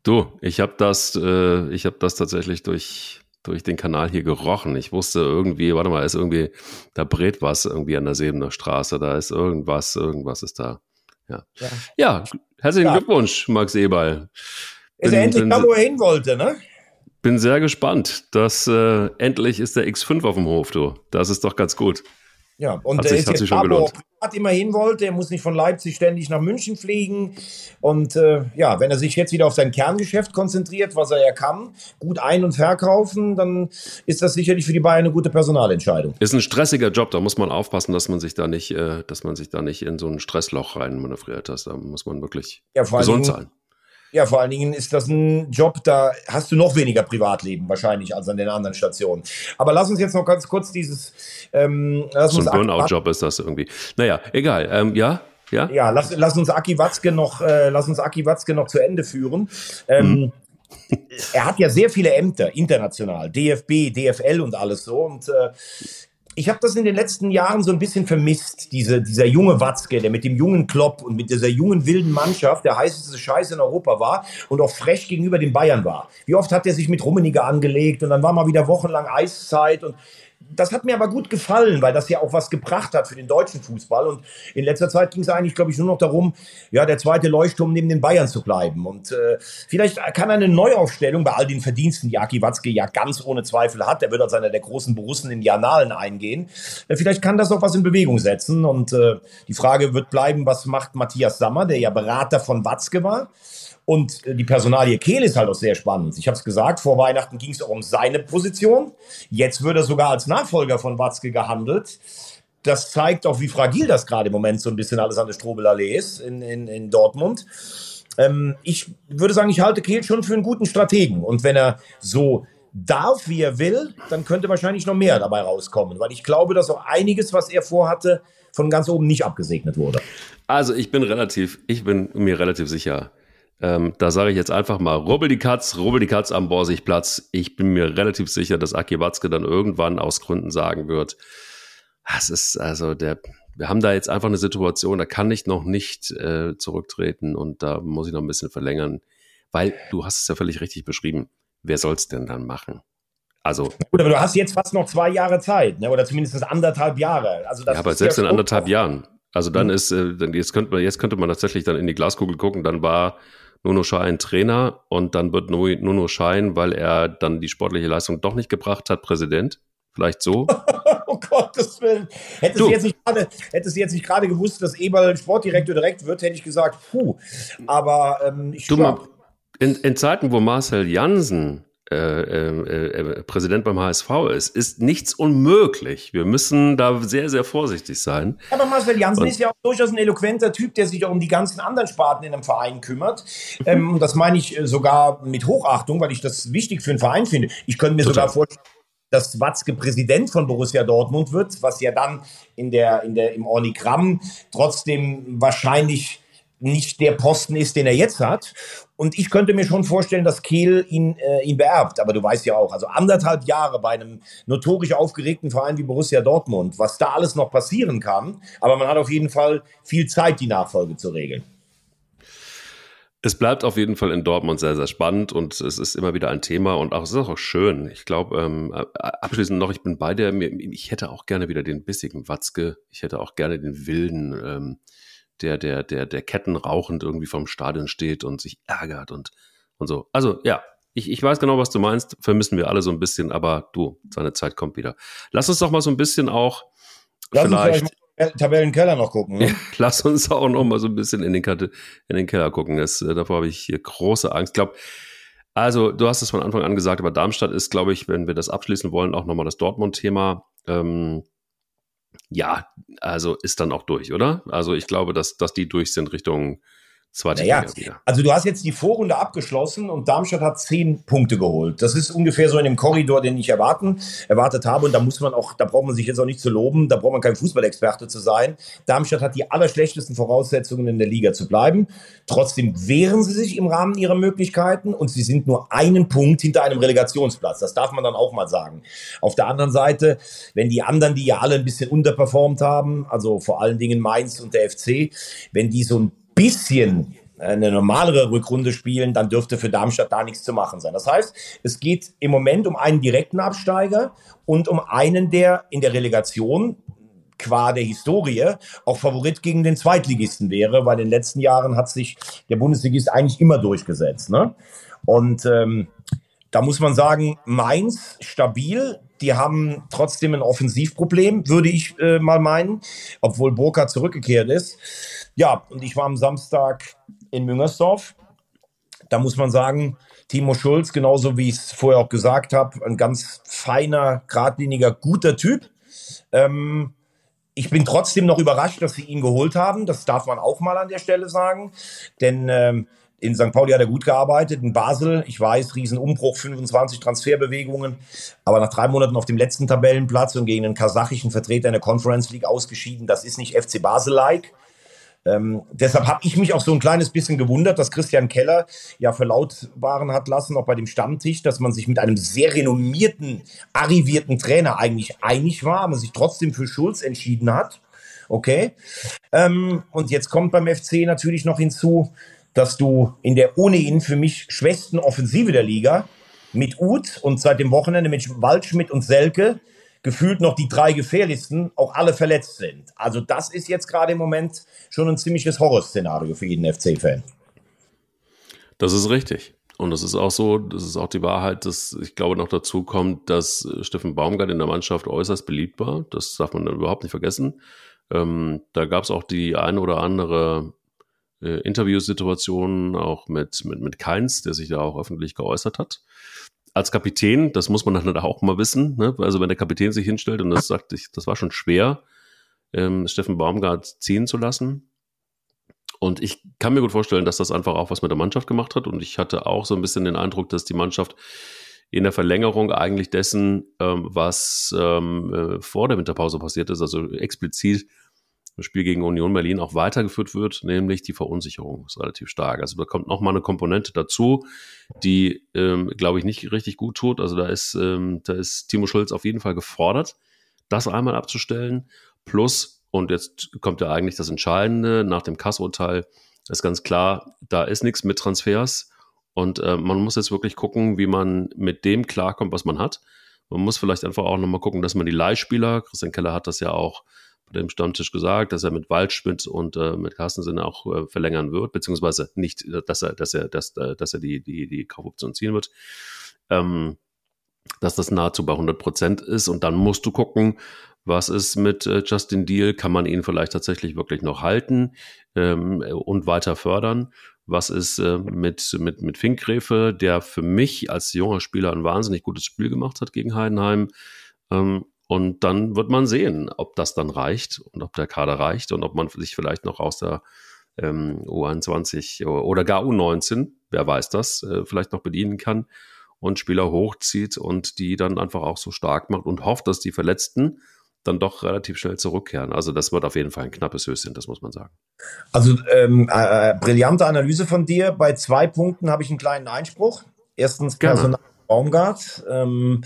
Du, ich habe das, äh, ich habe das tatsächlich durch durch den Kanal hier gerochen. Ich wusste irgendwie, warte mal, ist irgendwie, da brät was irgendwie an der Sebener Straße, da ist irgendwas, irgendwas ist da. Ja, ja. ja herzlichen ja. Glückwunsch, Max Eberl. Ist er endlich da, wo er hin wollte, ne? Bin sehr gespannt. dass äh, endlich ist der X5 auf dem Hof, du. Das ist doch ganz gut. Ja, und er ist jetzt da, wo er privat immerhin wollte. Er muss nicht von Leipzig ständig nach München fliegen. Und äh, ja, wenn er sich jetzt wieder auf sein Kerngeschäft konzentriert, was er ja kann, gut ein- und verkaufen, dann ist das sicherlich für die Bayern eine gute Personalentscheidung. Ist ein stressiger Job, da muss man aufpassen, dass man sich da nicht, äh, dass man sich da nicht in so ein Stressloch rein manövriert. Da muss man wirklich ja, gesund sein. Ja, vor allen Dingen ist das ein Job, da hast du noch weniger Privatleben wahrscheinlich als an den anderen Stationen. Aber lass uns jetzt noch ganz kurz dieses. Ähm, lass so ein Burnout-Job ist das irgendwie. Naja, egal. Ähm, ja, ja. Ja, lass, lass uns Aki Watzke noch, äh, lass uns Aki Watzke noch zu Ende führen. Ähm, hm. er hat ja sehr viele Ämter international, DFB, DFL und alles so. Und äh, ich habe das in den letzten Jahren so ein bisschen vermisst, diese, dieser junge Watzke, der mit dem jungen Klopp und mit dieser jungen wilden Mannschaft der heißeste Scheiß in Europa war und auch frech gegenüber den Bayern war. Wie oft hat er sich mit Rummeniger angelegt und dann war mal wieder wochenlang Eiszeit und das hat mir aber gut gefallen, weil das ja auch was gebracht hat für den deutschen Fußball. Und in letzter Zeit ging es eigentlich, glaube ich, nur noch darum, ja, der zweite Leuchtturm neben den Bayern zu bleiben. Und äh, vielleicht kann eine Neuaufstellung bei all den Verdiensten, die Aki Watzke ja ganz ohne Zweifel hat, der wird als einer der großen Borussen in die Annalen eingehen, äh, vielleicht kann das auch was in Bewegung setzen. Und äh, die Frage wird bleiben, was macht Matthias Sammer, der ja Berater von Watzke war. Und die Personalie Kehl ist halt auch sehr spannend. Ich habe es gesagt, vor Weihnachten ging es auch um seine Position. Jetzt wird er sogar als Nachfolger von Watzke gehandelt. Das zeigt auch, wie fragil das gerade im Moment so ein bisschen alles an der Strobelallee ist in, in, in Dortmund. Ähm, ich würde sagen, ich halte Kehl schon für einen guten Strategen. Und wenn er so darf, wie er will, dann könnte wahrscheinlich noch mehr dabei rauskommen. Weil ich glaube, dass auch einiges, was er vorhatte, von ganz oben nicht abgesegnet wurde. Also ich bin relativ, ich bin mir relativ sicher, ähm, da sage ich jetzt einfach mal, rubbel die Katz, rubbel die Katz am Borsigplatz. Ich bin mir relativ sicher, dass Aki Watzke dann irgendwann aus Gründen sagen wird, es ist also der, wir haben da jetzt einfach eine Situation, da kann ich noch nicht äh, zurücktreten und da muss ich noch ein bisschen verlängern, weil du hast es ja völlig richtig beschrieben. Wer soll es denn dann machen? Also, Gut, aber du hast jetzt fast noch zwei Jahre Zeit, ne? oder zumindest anderthalb Jahre. Also das ja, aber selbst in anderthalb Jahren. Also dann mhm. ist, äh, jetzt könnte man, jetzt könnte man tatsächlich dann in die Glaskugel gucken, dann war Nuno Schein Trainer und dann wird Nuno Schein, weil er dann die sportliche Leistung doch nicht gebracht hat, Präsident. Vielleicht so. oh Gottes Willen. Hättest du, jetzt nicht gerade, hättest du jetzt nicht gerade gewusst, dass Eberl Sportdirektor direkt wird, hätte ich gesagt, puh. Aber ähm, ich du mal, in, in Zeiten, wo Marcel Jansen äh, äh, äh, Präsident beim HSV ist, ist nichts unmöglich. Wir müssen da sehr, sehr vorsichtig sein. Aber Marcel Janssen und ist ja auch durchaus ein eloquenter Typ, der sich auch um die ganzen anderen Sparten in einem Verein kümmert. Ähm, das meine ich äh, sogar mit Hochachtung, weil ich das wichtig für einen Verein finde. Ich könnte mir Total. sogar vorstellen, dass Watzke Präsident von Borussia Dortmund wird, was ja dann in der, in der, im Ornigramm trotzdem wahrscheinlich nicht der Posten ist, den er jetzt hat. Und ich könnte mir schon vorstellen, dass Kehl ihn, äh, ihn beerbt. Aber du weißt ja auch, also anderthalb Jahre bei einem notorisch aufgeregten Verein wie Borussia Dortmund, was da alles noch passieren kann. Aber man hat auf jeden Fall viel Zeit, die Nachfolge zu regeln. Es bleibt auf jeden Fall in Dortmund sehr, sehr spannend und es ist immer wieder ein Thema und auch es ist auch schön. Ich glaube, ähm, abschließend noch, ich bin bei der, ich hätte auch gerne wieder den bissigen Watzke, ich hätte auch gerne den wilden, ähm, der, der, der, der Ketten rauchend irgendwie vom Stadion steht und sich ärgert und, und so. Also ja, ich, ich weiß genau, was du meinst, vermissen wir alle so ein bisschen, aber du, seine Zeit kommt wieder. Lass uns doch mal so ein bisschen auch Lass vielleicht Tabellenkeller noch gucken. Ne? Lass uns auch noch mal so ein bisschen in den, in den Keller gucken. Das, äh, davor habe ich hier große Angst. Ich glaube, also du hast es von Anfang an gesagt, aber Darmstadt ist, glaube ich, wenn wir das abschließen wollen, auch nochmal das Dortmund-Thema. Ähm, ja, also ist dann auch durch, oder? Also ich glaube, dass, dass die durch sind Richtung zweite naja, wieder. Also du hast jetzt die Vorrunde abgeschlossen und Darmstadt hat zehn Punkte geholt. Das ist ungefähr so in dem Korridor, den ich erwarten, erwartet habe. Und da muss man auch, da braucht man sich jetzt auch nicht zu loben, da braucht man kein Fußballexperte zu sein. Darmstadt hat die allerschlechtesten Voraussetzungen in der Liga zu bleiben. Trotzdem wehren sie sich im Rahmen ihrer Möglichkeiten und sie sind nur einen Punkt hinter einem Relegationsplatz. Das darf man dann auch mal sagen. Auf der anderen Seite, wenn die anderen, die ja alle ein bisschen unterperformt haben, also vor allen Dingen Mainz und der FC, wenn die so ein bisschen eine normalere Rückrunde spielen, dann dürfte für Darmstadt da nichts zu machen sein. Das heißt, es geht im Moment um einen direkten Absteiger und um einen, der in der Relegation qua der Historie auch Favorit gegen den Zweitligisten wäre, weil in den letzten Jahren hat sich der Bundesligist eigentlich immer durchgesetzt. Ne? Und ähm, da muss man sagen, Mainz stabil. Die haben trotzdem ein Offensivproblem, würde ich äh, mal meinen, obwohl Burka zurückgekehrt ist. Ja, und ich war am Samstag in Müngersdorf. Da muss man sagen, Timo Schulz, genauso wie ich es vorher auch gesagt habe, ein ganz feiner, geradliniger, guter Typ. Ähm, ich bin trotzdem noch überrascht, dass sie ihn geholt haben. Das darf man auch mal an der Stelle sagen. Denn ähm, in St. Pauli hat er gut gearbeitet, in Basel, ich weiß, Riesenumbruch, 25 Transferbewegungen, aber nach drei Monaten auf dem letzten Tabellenplatz und gegen einen kasachischen Vertreter in der Conference League ausgeschieden, das ist nicht FC Basel-like. Ähm, deshalb habe ich mich auch so ein kleines bisschen gewundert, dass Christian Keller ja verlautbaren hat lassen, auch bei dem Stammtisch, dass man sich mit einem sehr renommierten, arrivierten Trainer eigentlich einig war, aber sich trotzdem für Schulz entschieden hat. Okay. Ähm, und jetzt kommt beim FC natürlich noch hinzu, dass du in der ohnehin für mich schwächsten Offensive der Liga mit Uth und seit dem Wochenende mit Waldschmidt und Selke gefühlt noch die drei gefährlichsten auch alle verletzt sind. Also das ist jetzt gerade im Moment schon ein ziemliches Horrorszenario für jeden FC-Fan. Das ist richtig. Und das ist auch so, das ist auch die Wahrheit, dass ich glaube noch dazu kommt, dass äh, Steffen Baumgart in der Mannschaft äußerst beliebt war. Das darf man überhaupt nicht vergessen. Ähm, da gab es auch die eine oder andere äh, Interviewsituation auch mit, mit, mit Keins, der sich da auch öffentlich geäußert hat als Kapitän, das muss man dann auch mal wissen, ne? also wenn der Kapitän sich hinstellt und das sagt, ich, das war schon schwer, ähm, Steffen Baumgart ziehen zu lassen. Und ich kann mir gut vorstellen, dass das einfach auch was mit der Mannschaft gemacht hat. Und ich hatte auch so ein bisschen den Eindruck, dass die Mannschaft in der Verlängerung eigentlich dessen, ähm, was ähm, äh, vor der Winterpause passiert ist, also explizit das Spiel gegen Union Berlin auch weitergeführt wird, nämlich die Verunsicherung ist relativ stark. Also da kommt nochmal eine Komponente dazu, die, ähm, glaube ich, nicht richtig gut tut. Also da ist, ähm, da ist Timo Schulz auf jeden Fall gefordert, das einmal abzustellen. Plus, und jetzt kommt ja eigentlich das Entscheidende, nach dem Kassurteil ist ganz klar, da ist nichts mit Transfers. Und äh, man muss jetzt wirklich gucken, wie man mit dem klarkommt, was man hat. Man muss vielleicht einfach auch nochmal gucken, dass man die Leihspieler, Christian Keller hat das ja auch bei dem Stammtisch gesagt, dass er mit Waldschmidt und äh, mit Carstensen auch äh, verlängern wird, beziehungsweise nicht, dass er, dass er, dass, äh, dass er die, die, die Kaufoption ziehen wird. Ähm, dass das nahezu bei 100 Prozent ist und dann musst du gucken, was ist mit äh, Justin Deal? Kann man ihn vielleicht tatsächlich wirklich noch halten ähm, und weiter fördern? Was ist äh, mit, mit, mit Finkgräfe, der für mich als junger Spieler ein wahnsinnig gutes Spiel gemacht hat gegen Heidenheim? Ähm, und dann wird man sehen, ob das dann reicht und ob der Kader reicht und ob man sich vielleicht noch aus der ähm, U21 oder gar U19, wer weiß das, äh, vielleicht noch bedienen kann. und Spieler hochzieht und die dann einfach auch so stark macht und hofft, dass die Verletzten dann doch relativ schnell zurückkehren. Also das wird auf jeden Fall ein knappes Höschen, das muss man sagen. Also ähm, äh, brillante Analyse von dir. Bei zwei Punkten habe ich einen kleinen Einspruch. Erstens Personal Baumgart. Ähm,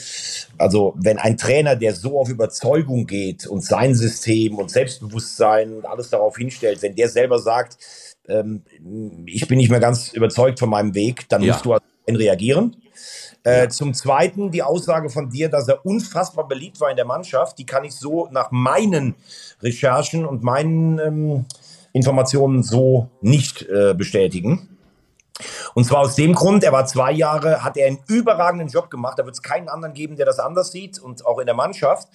also wenn ein Trainer, der so auf Überzeugung geht und sein System und Selbstbewusstsein und alles darauf hinstellt, wenn der selber sagt, ähm, ich bin nicht mehr ganz überzeugt von meinem Weg, dann ja. musst du reagieren. Äh, zum Zweiten die Aussage von dir, dass er unfassbar beliebt war in der Mannschaft, die kann ich so nach meinen Recherchen und meinen ähm, Informationen so nicht äh, bestätigen. Und zwar aus dem Grund, er war zwei Jahre, hat er einen überragenden Job gemacht. Da wird es keinen anderen geben, der das anders sieht und auch in der Mannschaft.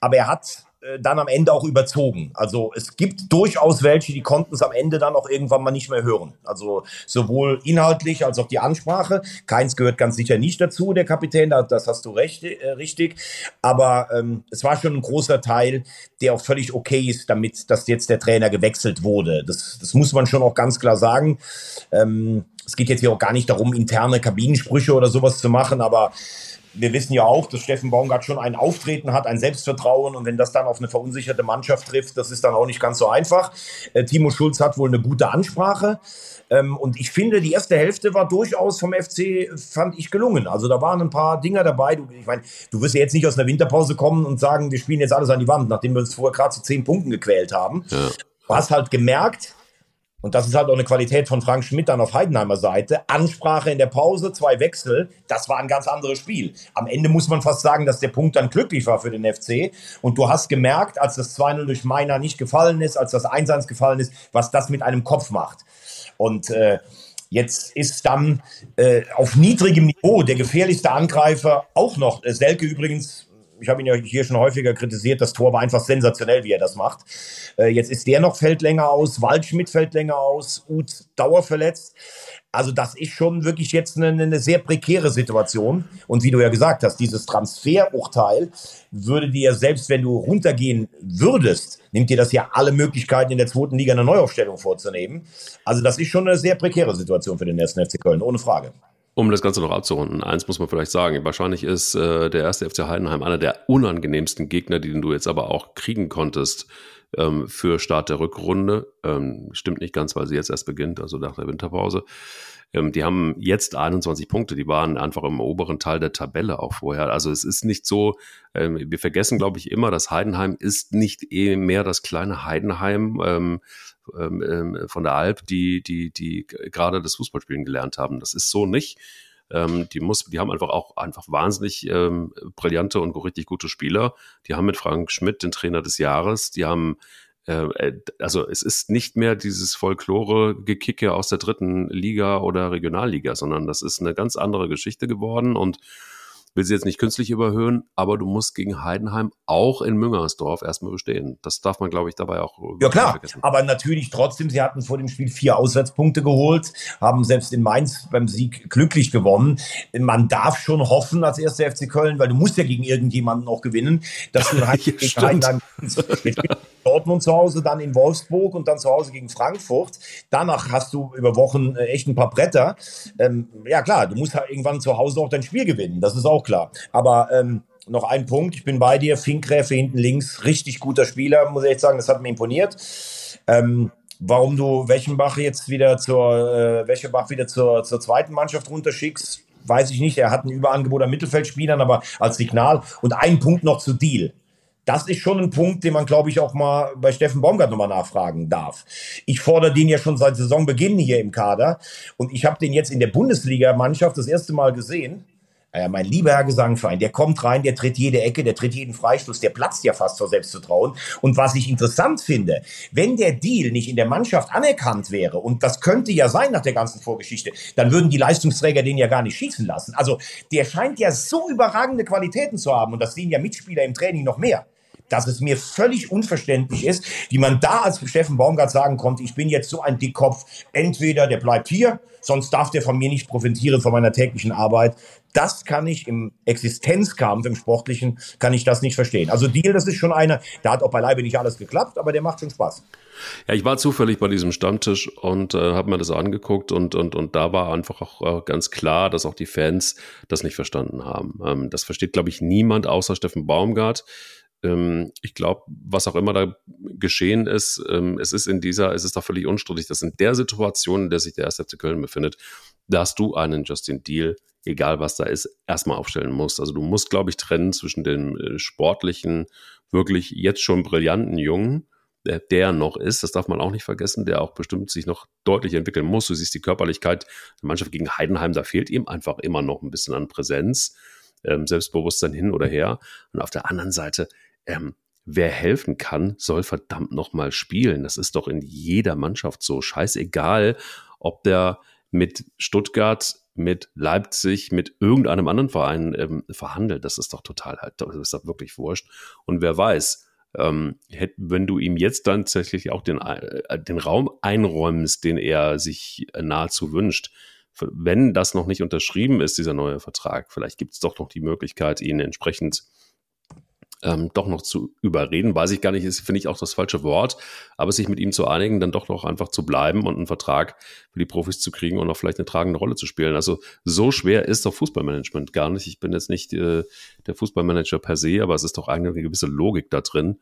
Aber er hat äh, dann am Ende auch überzogen. Also es gibt durchaus welche, die konnten es am Ende dann auch irgendwann mal nicht mehr hören. Also sowohl inhaltlich als auch die Ansprache. Keins gehört ganz sicher nicht dazu, der Kapitän, das hast du recht, äh, richtig. Aber ähm, es war schon ein großer Teil, der auch völlig okay ist, damit, dass jetzt der Trainer gewechselt wurde. Das, das muss man schon auch ganz klar sagen. Ähm, es geht jetzt hier auch gar nicht darum, interne Kabinensprüche oder sowas zu machen, aber wir wissen ja auch, dass Steffen Baumgart schon ein Auftreten hat, ein Selbstvertrauen und wenn das dann auf eine verunsicherte Mannschaft trifft, das ist dann auch nicht ganz so einfach. Äh, Timo Schulz hat wohl eine gute Ansprache ähm, und ich finde, die erste Hälfte war durchaus vom FC, fand ich gelungen. Also da waren ein paar Dinger dabei. Du, ich meine, du wirst ja jetzt nicht aus einer Winterpause kommen und sagen, wir spielen jetzt alles an die Wand, nachdem wir uns vorher gerade zu zehn Punkten gequält haben. Ja. Du hast halt gemerkt, und das ist halt auch eine Qualität von Frank Schmidt dann auf Heidenheimer Seite. Ansprache in der Pause, zwei Wechsel, das war ein ganz anderes Spiel. Am Ende muss man fast sagen, dass der Punkt dann glücklich war für den FC. Und du hast gemerkt, als das 2-0 durch Meiner nicht gefallen ist, als das 1-1 gefallen ist, was das mit einem Kopf macht. Und äh, Jetzt ist dann äh, auf niedrigem Niveau der gefährlichste Angreifer auch noch, äh, Selke übrigens ich habe ihn ja hier schon häufiger kritisiert, das Tor war einfach sensationell, wie er das macht. Äh, jetzt ist der noch fällt länger aus, Waldschmidt fällt länger aus, Uth dauerverletzt. Also das ist schon wirklich jetzt eine, eine, sehr prekäre Situation. Und wie du ja gesagt hast, dieses Transferurteil würde dir, selbst wenn du runtergehen würdest, nimmt dir das ja alle Möglichkeiten in der zweiten Liga eine Neuaufstellung vorzunehmen. Also das ist schon eine sehr prekäre Situation für den ersten FC Köln, ohne Frage. Um das Ganze noch abzurunden, eins muss man vielleicht sagen. Wahrscheinlich ist äh, der erste FC Heidenheim einer der unangenehmsten Gegner, die du jetzt aber auch kriegen konntest ähm, für Start der Rückrunde. Ähm, stimmt nicht ganz, weil sie jetzt erst beginnt, also nach der Winterpause. Ähm, die haben jetzt 21 Punkte, die waren einfach im oberen Teil der Tabelle auch vorher. Also es ist nicht so, ähm, wir vergessen, glaube ich, immer, dass Heidenheim ist nicht eh mehr das kleine Heidenheim. Ähm, ähm, von der Alp, die, die, die gerade das Fußballspielen gelernt haben. Das ist so nicht. Ähm, die, muss, die haben einfach auch einfach wahnsinnig ähm, brillante und richtig gute Spieler. Die haben mit Frank Schmidt den Trainer des Jahres. Die haben äh, äh also es ist nicht mehr dieses Folklore-Gekicke aus der dritten Liga oder Regionalliga, sondern das ist eine ganz andere Geschichte geworden und will sie jetzt nicht künstlich überhöhen, aber du musst gegen Heidenheim auch in Müngersdorf erstmal bestehen. Das darf man, glaube ich, dabei auch. Ja, klar. Vergessen. Aber natürlich trotzdem, sie hatten vor dem Spiel vier Auswärtspunkte geholt, haben selbst in Mainz beim Sieg glücklich gewonnen. Man darf schon hoffen als erster FC Köln, weil du musst ja gegen irgendjemanden noch gewinnen, dass du gegen Heidenheim Dortmund zu Hause, dann in Wolfsburg und dann zu Hause gegen Frankfurt. Danach hast du über Wochen äh, echt ein paar Bretter. Ähm, ja klar, du musst halt irgendwann zu Hause auch dein Spiel gewinnen. Das ist auch klar. Aber ähm, noch ein Punkt, ich bin bei dir, Finkgräfe hinten links, richtig guter Spieler, muss ich echt sagen, das hat mir imponiert. Ähm, warum du Welchenbach jetzt wieder zur, äh, Welchenbach wieder zur, zur zweiten Mannschaft runterschickst, weiß ich nicht. Er hat ein Überangebot an Mittelfeldspielern, aber als Signal. Und ein Punkt noch zu Deal das ist schon ein Punkt, den man, glaube ich, auch mal bei Steffen Baumgart nochmal nachfragen darf. Ich fordere den ja schon seit Saisonbeginn hier im Kader und ich habe den jetzt in der Bundesliga-Mannschaft das erste Mal gesehen. Äh, mein lieber Herr Gesangverein, der kommt rein, der tritt jede Ecke, der tritt jeden Freistoß, der platzt ja fast vor Selbstvertrauen. Und was ich interessant finde, wenn der Deal nicht in der Mannschaft anerkannt wäre, und das könnte ja sein nach der ganzen Vorgeschichte, dann würden die Leistungsträger den ja gar nicht schießen lassen. Also der scheint ja so überragende Qualitäten zu haben und das sehen ja Mitspieler im Training noch mehr dass es mir völlig unverständlich ist, wie man da als Steffen Baumgart sagen konnte, ich bin jetzt so ein Dickkopf, entweder der bleibt hier, sonst darf der von mir nicht profitieren von meiner täglichen Arbeit. Das kann ich im Existenzkampf, im Sportlichen, kann ich das nicht verstehen. Also Deal, das ist schon einer, der hat auch beileibe nicht alles geklappt, aber der macht schon Spaß. Ja, ich war zufällig bei diesem Stammtisch und äh, habe mir das angeguckt und, und, und da war einfach auch äh, ganz klar, dass auch die Fans das nicht verstanden haben. Ähm, das versteht, glaube ich, niemand außer Steffen Baumgart ähm, ich glaube, was auch immer da geschehen ist, ähm, es ist in dieser, es ist doch völlig unstrittig, dass in der Situation, in der sich der erste FC Köln befindet, dass du einen Justin Deal, egal was da ist, erstmal aufstellen musst. Also du musst, glaube ich, trennen zwischen dem äh, sportlichen, wirklich jetzt schon brillanten Jungen, der, der noch ist, das darf man auch nicht vergessen, der auch bestimmt sich noch deutlich entwickeln muss. Du siehst die Körperlichkeit der Mannschaft gegen Heidenheim, da fehlt ihm einfach immer noch ein bisschen an Präsenz, ähm, Selbstbewusstsein hin oder her. Und auf der anderen Seite ähm, wer helfen kann, soll verdammt nochmal spielen. Das ist doch in jeder Mannschaft so. Scheißegal, ob der mit Stuttgart, mit Leipzig, mit irgendeinem anderen Verein ähm, verhandelt. Das ist doch total halt, das ist doch wirklich wurscht. Und wer weiß, ähm, hätt, wenn du ihm jetzt dann tatsächlich auch den, äh, den Raum einräumst, den er sich nahezu wünscht, wenn das noch nicht unterschrieben ist, dieser neue Vertrag, vielleicht gibt es doch noch die Möglichkeit, ihn entsprechend ähm, doch noch zu überreden, weiß ich gar nicht, ist, finde ich auch das falsche Wort, aber sich mit ihm zu einigen, dann doch noch einfach zu bleiben und einen Vertrag für die Profis zu kriegen und auch vielleicht eine tragende Rolle zu spielen. Also so schwer ist doch Fußballmanagement gar nicht. Ich bin jetzt nicht äh, der Fußballmanager per se, aber es ist doch eigentlich eine gewisse Logik da drin,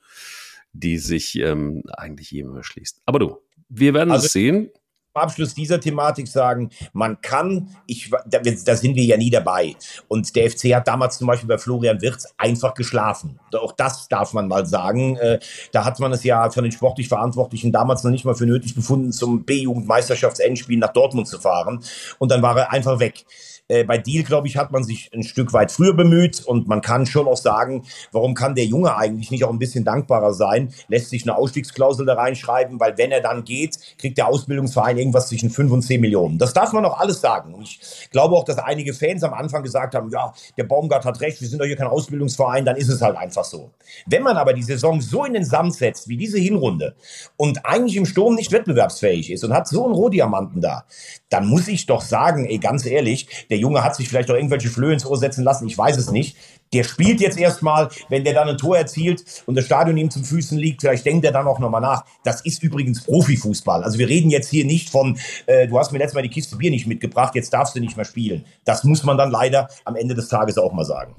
die sich ähm, eigentlich jedem erschließt. Aber du, wir werden also, es sehen. Abschluss dieser Thematik sagen, man kann, ich, da, da, sind wir ja nie dabei. Und der FC hat damals zum Beispiel bei Florian Wirz einfach geschlafen. Auch das darf man mal sagen. Äh, da hat man es ja von den sportlich Verantwortlichen damals noch nicht mal für nötig befunden, zum B-Jugendmeisterschaftsendspiel nach Dortmund zu fahren. Und dann war er einfach weg. Äh, bei Deal, glaube ich, hat man sich ein Stück weit früher bemüht und man kann schon auch sagen, warum kann der Junge eigentlich nicht auch ein bisschen dankbarer sein? Lässt sich eine Ausstiegsklausel da reinschreiben, weil wenn er dann geht, kriegt der Ausbildungsverein irgendwas zwischen 5 und 10 Millionen. Das darf man auch alles sagen. Und ich glaube auch, dass einige Fans am Anfang gesagt haben, ja, der Baumgart hat recht, wir sind doch hier kein Ausbildungsverein, dann ist es halt einfach so. Wenn man aber die Saison so in den Sand setzt, wie diese Hinrunde, und eigentlich im Sturm nicht wettbewerbsfähig ist und hat so einen Rohdiamanten da, dann muss ich doch sagen, ey, ganz ehrlich, der Junge hat sich vielleicht auch irgendwelche Flöhe ins Ohr setzen lassen, ich weiß es nicht. Der spielt jetzt erstmal, wenn der dann ein Tor erzielt und das Stadion ihm zum Füßen liegt, vielleicht denkt er dann auch nochmal nach. Das ist übrigens Profifußball. Also wir reden jetzt hier nicht von, äh, du hast mir letztes Mal die Kiste Bier nicht mitgebracht, jetzt darfst du nicht mehr spielen. Das muss man dann leider am Ende des Tages auch mal sagen.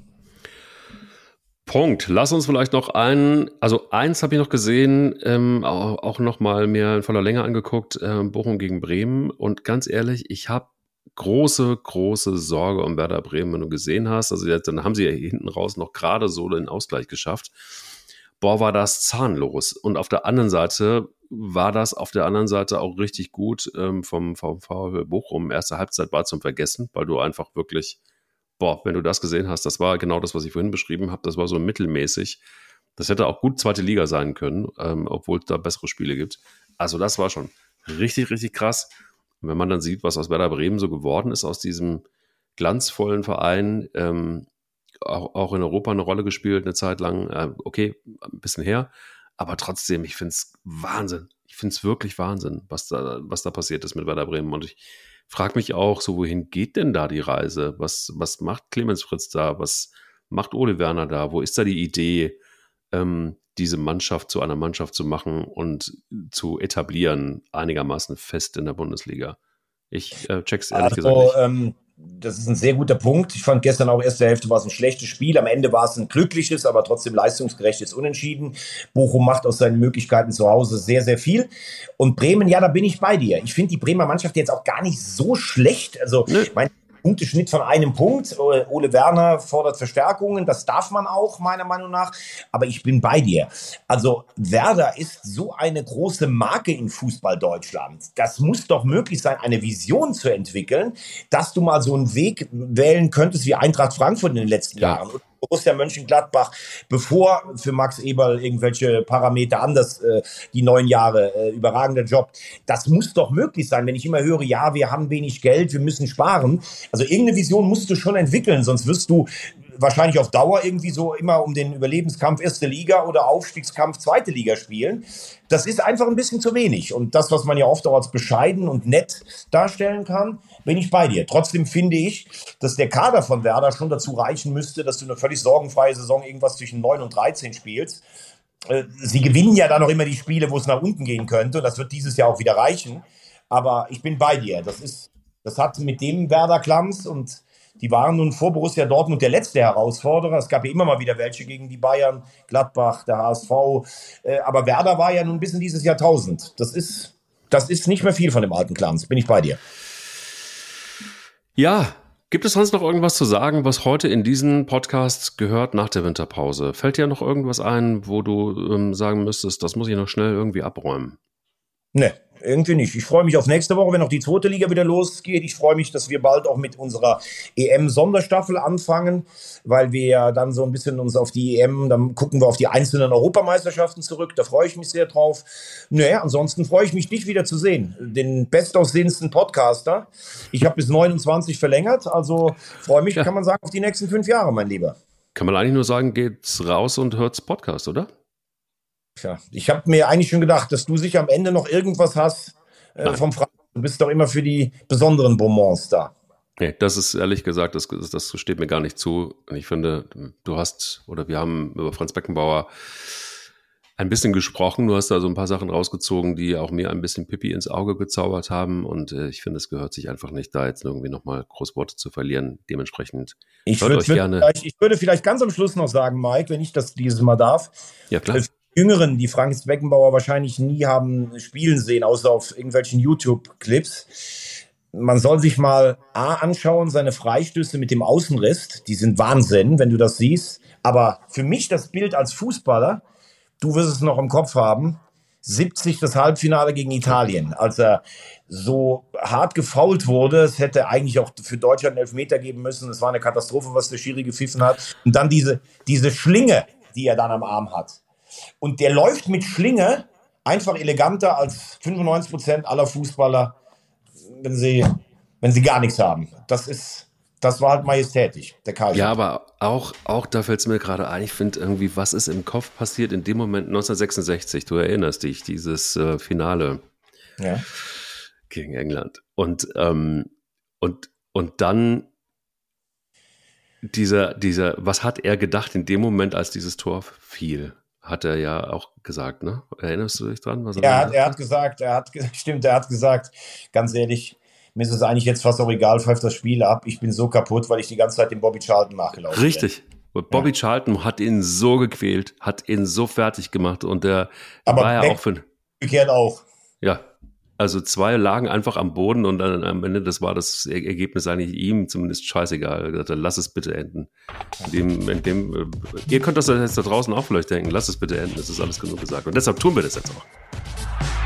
Punkt. Lass uns vielleicht noch einen, also eins habe ich noch gesehen, ähm, auch, auch noch mal mir in voller Länge angeguckt, äh, Bochum gegen Bremen. Und ganz ehrlich, ich habe große, große Sorge um Werder Bremen, wenn du gesehen hast. Also dann haben sie ja hinten raus noch gerade so den Ausgleich geschafft. Boah, war das zahnlos. Und auf der anderen Seite war das auf der anderen Seite auch richtig gut ähm, vom VfB Bochum. Erste Halbzeit war zum Vergessen, weil du einfach wirklich boah, wenn du das gesehen hast, das war genau das, was ich vorhin beschrieben habe, das war so mittelmäßig. Das hätte auch gut zweite Liga sein können, ähm, obwohl es da bessere Spiele gibt. Also das war schon richtig, richtig krass. Und wenn man dann sieht, was aus Werder Bremen so geworden ist, aus diesem glanzvollen Verein, ähm, auch, auch, in Europa eine Rolle gespielt, eine Zeit lang, äh, okay, ein bisschen her, aber trotzdem, ich finde es Wahnsinn. Ich finde es wirklich Wahnsinn, was da, was da passiert ist mit Werder Bremen. Und ich frage mich auch, so wohin geht denn da die Reise? Was, was macht Clemens Fritz da? Was macht Ole Werner da? Wo ist da die Idee, ähm, diese Mannschaft zu einer Mannschaft zu machen und zu etablieren, einigermaßen fest in der Bundesliga? Ich äh, check's ehrlich also, gesagt nicht. Ähm, das ist ein sehr guter Punkt. Ich fand gestern auch erste Hälfte war es ein schlechtes Spiel. Am Ende war es ein glückliches, aber trotzdem leistungsgerechtes Unentschieden. Bochum macht aus seinen Möglichkeiten zu Hause sehr, sehr viel. Und Bremen, ja, da bin ich bei dir. Ich finde die Bremer Mannschaft jetzt auch gar nicht so schlecht. Also, Nö. mein Punkteschnitt von einem Punkt. Ole Werner fordert Verstärkungen. Das darf man auch, meiner Meinung nach. Aber ich bin bei dir. Also Werder ist so eine große Marke in Fußball Deutschland. Das muss doch möglich sein, eine Vision zu entwickeln, dass du mal so einen Weg wählen könntest wie Eintracht Frankfurt in den letzten ja. Jahren. Borussia Mönchengladbach, bevor für Max Eberl irgendwelche Parameter anders äh, die neun Jahre äh, überragender Job. Das muss doch möglich sein, wenn ich immer höre, ja, wir haben wenig Geld, wir müssen sparen. Also irgendeine Vision musst du schon entwickeln, sonst wirst du wahrscheinlich auf Dauer irgendwie so immer um den Überlebenskampf erste Liga oder Aufstiegskampf zweite Liga spielen. Das ist einfach ein bisschen zu wenig. Und das, was man ja oft auch als bescheiden und nett darstellen kann, bin ich bei dir. Trotzdem finde ich, dass der Kader von Werder schon dazu reichen müsste, dass du eine völlig sorgenfreie Saison irgendwas zwischen 9 und 13 spielst. Äh, sie gewinnen ja dann noch immer die Spiele, wo es nach unten gehen könnte. Und das wird dieses Jahr auch wieder reichen. Aber ich bin bei dir. Das ist, das hat mit dem Werder Klams und die waren nun vor Borussia Dortmund der letzte Herausforderer. Es gab ja immer mal wieder welche gegen die Bayern, Gladbach, der HSV. Äh, aber Werder war ja nun bis in dieses Jahrtausend. Das ist, das ist nicht mehr viel von dem alten Clans. Bin ich bei dir. Ja, Gibt es sonst noch irgendwas zu sagen, was heute in diesen Podcast gehört nach der Winterpause? Fällt dir noch irgendwas ein, wo du ähm, sagen müsstest, das muss ich noch schnell irgendwie abräumen? Ne, irgendwie nicht. Ich freue mich auf nächste Woche, wenn auch die zweite Liga wieder losgeht. Ich freue mich, dass wir bald auch mit unserer EM-Sonderstaffel anfangen, weil wir ja dann so ein bisschen uns auf die EM, dann gucken wir auf die einzelnen Europameisterschaften zurück. Da freue ich mich sehr drauf. Naja, ansonsten freue ich mich, dich wieder zu sehen. Den bestaussehendsten Podcaster. Ich habe bis 29 verlängert, also freue mich, ja. kann man sagen, auf die nächsten fünf Jahre, mein Lieber. Kann man eigentlich nur sagen, geht's raus und hört's Podcast, oder? Tja, ich habe mir eigentlich schon gedacht, dass du sicher am Ende noch irgendwas hast äh, vom Freitag. Du bist doch immer für die besonderen Bonbons da. Nee, das ist ehrlich gesagt, das, das steht mir gar nicht zu. Und ich finde, du hast, oder wir haben über Franz Beckenbauer ein bisschen gesprochen. Du hast da so ein paar Sachen rausgezogen, die auch mir ein bisschen Pippi ins Auge gezaubert haben. Und äh, ich finde, es gehört sich einfach nicht, da jetzt irgendwie nochmal Großworte zu verlieren. Dementsprechend ich hört würd, euch gerne. Ich würde vielleicht ganz am Schluss noch sagen, Mike, wenn ich das dieses Mal darf. Ja, klar. Jüngeren, die Franz Beckenbauer wahrscheinlich nie haben spielen sehen, außer auf irgendwelchen YouTube-Clips. Man soll sich mal A anschauen, seine Freistöße mit dem Außenriss, die sind Wahnsinn, wenn du das siehst. Aber für mich das Bild als Fußballer, du wirst es noch im Kopf haben, 70 das Halbfinale gegen Italien, als er so hart gefault wurde. Es hätte eigentlich auch für Deutschland einen Elfmeter geben müssen. Es war eine Katastrophe, was der Schiri gepfiffen hat. Und dann diese, diese Schlinge, die er dann am Arm hat. Und der läuft mit Schlinge einfach eleganter als 95 Prozent aller Fußballer, wenn sie, wenn sie gar nichts haben. Das ist, das war halt majestätisch, der Karl. Ja, aber auch, auch da fällt es mir gerade ein, ich finde irgendwie, was ist im Kopf passiert in dem Moment 1966, du erinnerst dich, dieses äh, Finale ja. gegen England. Und, ähm, und, und dann dieser, dieser, was hat er gedacht in dem Moment, als dieses Tor fiel? Hat er ja auch gesagt, ne? Erinnerst du dich dran? Was er, er, hat, er hat gesagt, er hat, stimmt, er hat gesagt, ganz ehrlich, mir ist es eigentlich jetzt fast auch egal, pfeift das Spiel ab. Ich bin so kaputt, weil ich die ganze Zeit dem Bobby Charlton nachgelaufen Richtig. bin. Bobby ja. Charlton hat ihn so gequält, hat ihn so fertig gemacht und der Aber war ja auch für. Umgekehrt auch. Ja, also zwei lagen einfach am Boden und dann am Ende, das war das Ergebnis eigentlich ihm zumindest scheißegal. Er gesagt, lass es bitte enden. In dem, in dem, äh, ihr könnt das jetzt da draußen auch vielleicht denken, lass es bitte enden, das ist alles genug gesagt. Und deshalb tun wir das jetzt auch.